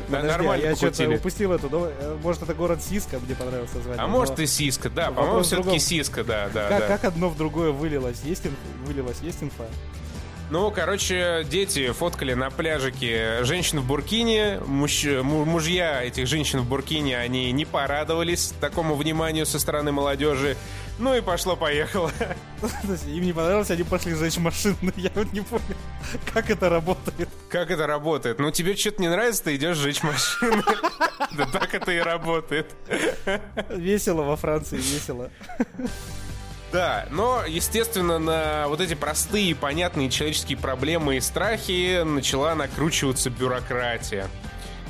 Подожди, нормально а я что-то упустил эту. ну, э, Может, это город Сиска, мне понравилось название. А но может и сиска, да, Вопрос по-моему, все-таки сиска, да, да, Как, да. как одно в другое вылилось? Есть, ин- вылилось? Есть инфа? Ну, короче, дети фоткали на пляжике женщин в буркине. Муж- му- мужья этих женщин в буркине, они не порадовались такому вниманию со стороны молодежи. Ну и пошло-поехало. Есть Им не понравилось, они пошли сжечь машину. Я вот не понял, как это работает. Как это работает? Ну, тебе что-то не нравится, ты идешь сжечь машину. Да так это и работает. Весело во Франции, весело. Да, но, естественно, на вот эти простые, понятные человеческие проблемы и страхи начала накручиваться бюрократия.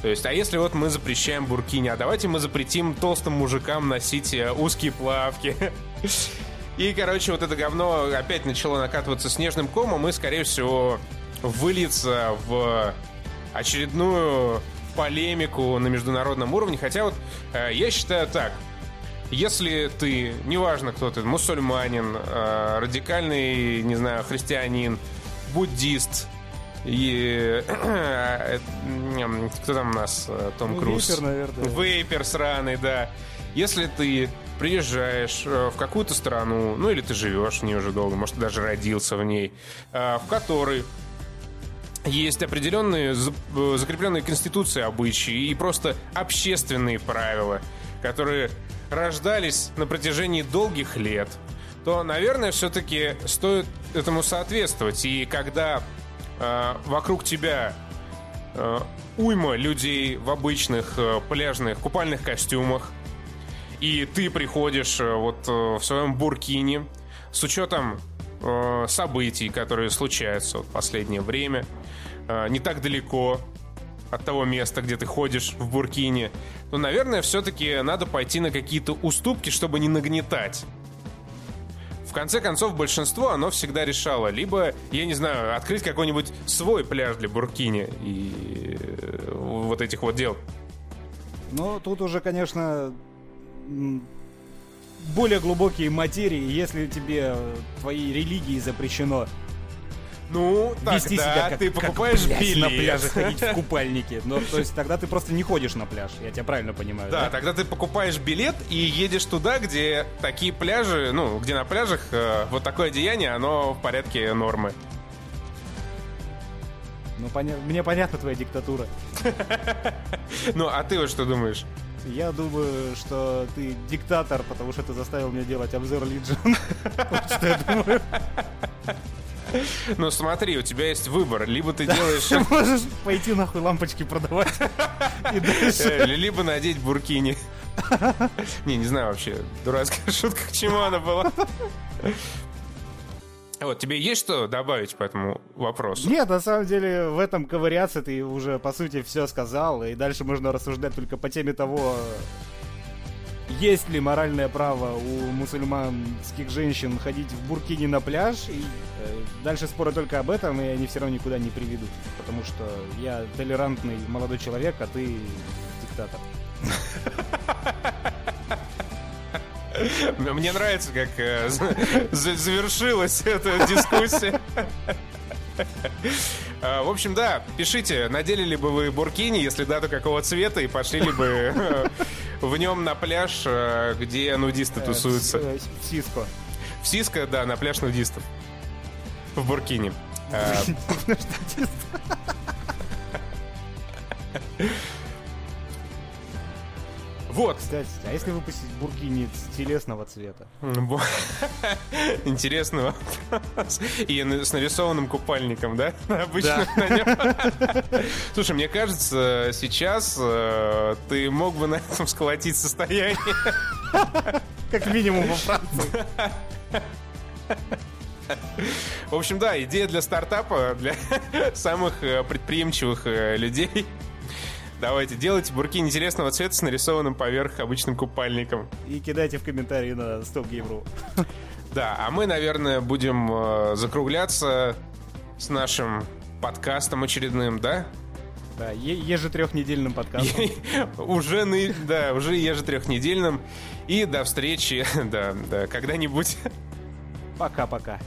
То есть, а если вот мы запрещаем буркини, а давайте мы запретим толстым мужикам носить э, узкие плавки. И, короче, вот это говно опять начало накатываться снежным комом и, скорее всего, выльется в очередную полемику на международном уровне. Хотя вот э, я считаю так. Если ты, неважно кто ты, мусульманин, э, радикальный, не знаю, христианин, буддист, и э, м, кто там у нас, э, Том Ну, Круз? Вейпер, наверное. Вейпер сраный, да. если ты приезжаешь э, в какую-то страну, ну или ты живешь в ней уже долго, может, ты даже родился в ней, э, в которой есть определенные э, закрепленные конституции обычаи и просто общественные правила, которые рождались на протяжении долгих лет, то, наверное, все-таки стоит этому соответствовать. И когда э, вокруг тебя э, уйма людей в обычных э, пляжных купальных костюмах, и ты приходишь э, вот э, в своем буркине с учетом э, событий, которые случаются в последнее время, не так далеко от того места, где ты ходишь в буркине, то, наверное, все-таки надо пойти на какие-то уступки, чтобы не нагнетать. В конце концов, большинство, оно всегда решало. Либо, я не знаю, открыть какой-нибудь свой пляж для буркини и вот этих вот дел. Ну, тут уже, конечно, более глубокие материи, если тебе твоей религии запрещено Ну, вести себя тогда как, ты как, покупаешь блядь, билет. на пляже, ходить в купальнике. Ну, то есть тогда ты просто не ходишь на пляж, я тебя правильно понимаю, Да, да? тогда ты покупаешь билет и едешь туда, где такие пляжи, ну, где на пляжах э, вот такое деяние, оно в порядке нормы. Ну, поня- мне понятна твоя диктатура. Ну, а ты вот что думаешь? Я думаю, что ты диктатор, потому что ты заставил меня делать обзор Legion. Вот что я думаю. Ну, смотри, у тебя есть выбор. Либо ты делаешь... Ты можешь пойти нахуй лампочки продавать. Э, Либо надеть буркини. Не, не знаю вообще. Дурацкая шутка, к чему она была. Вот, тебе есть что добавить по этому вопросу? Нет, на самом деле в этом ковыряться ты уже по сути все сказал, и дальше можно рассуждать только по теме того, есть ли моральное право у мусульманских женщин ходить в буркине на пляж, и э, дальше споры только об этом, и они все равно никуда не приведут, потому что я толерантный молодой человек, а ты диктатор. Мне нравится, как э, за- за- завершилась эта дискуссия. А, В общем, да, пишите, надели ли бы вы буркини, если да, то какого цвета, и пошли ли бы э, в нем на пляж, э, где нудисты Э, тусуются. э, Сиско. В Сиско, да, на пляж нудистов. В буркини. Вот. Кстати, а если выпустить буркини телесного цвета? Интересный вопрос. И с нарисованным купальником, да? Обычно на нем. Слушай, мне кажется, сейчас э, ты мог бы на этом сколотить состояние. Как минимум во Франции. В общем, да, идея для стартапа, для самых э, предприимчивых э, людей. Давайте, делайте бурки интересного цвета с нарисованным поверх обычным купальником. И кидайте в комментарии на Stop Game.ru. Да, а мы, наверное, будем э, закругляться с нашим подкастом очередным, да? Да, е- ежетрехнедельным подкастом. уже, на- да, уже ежетрехнедельным. И до встречи, да, да, когда-нибудь. Пока-пока.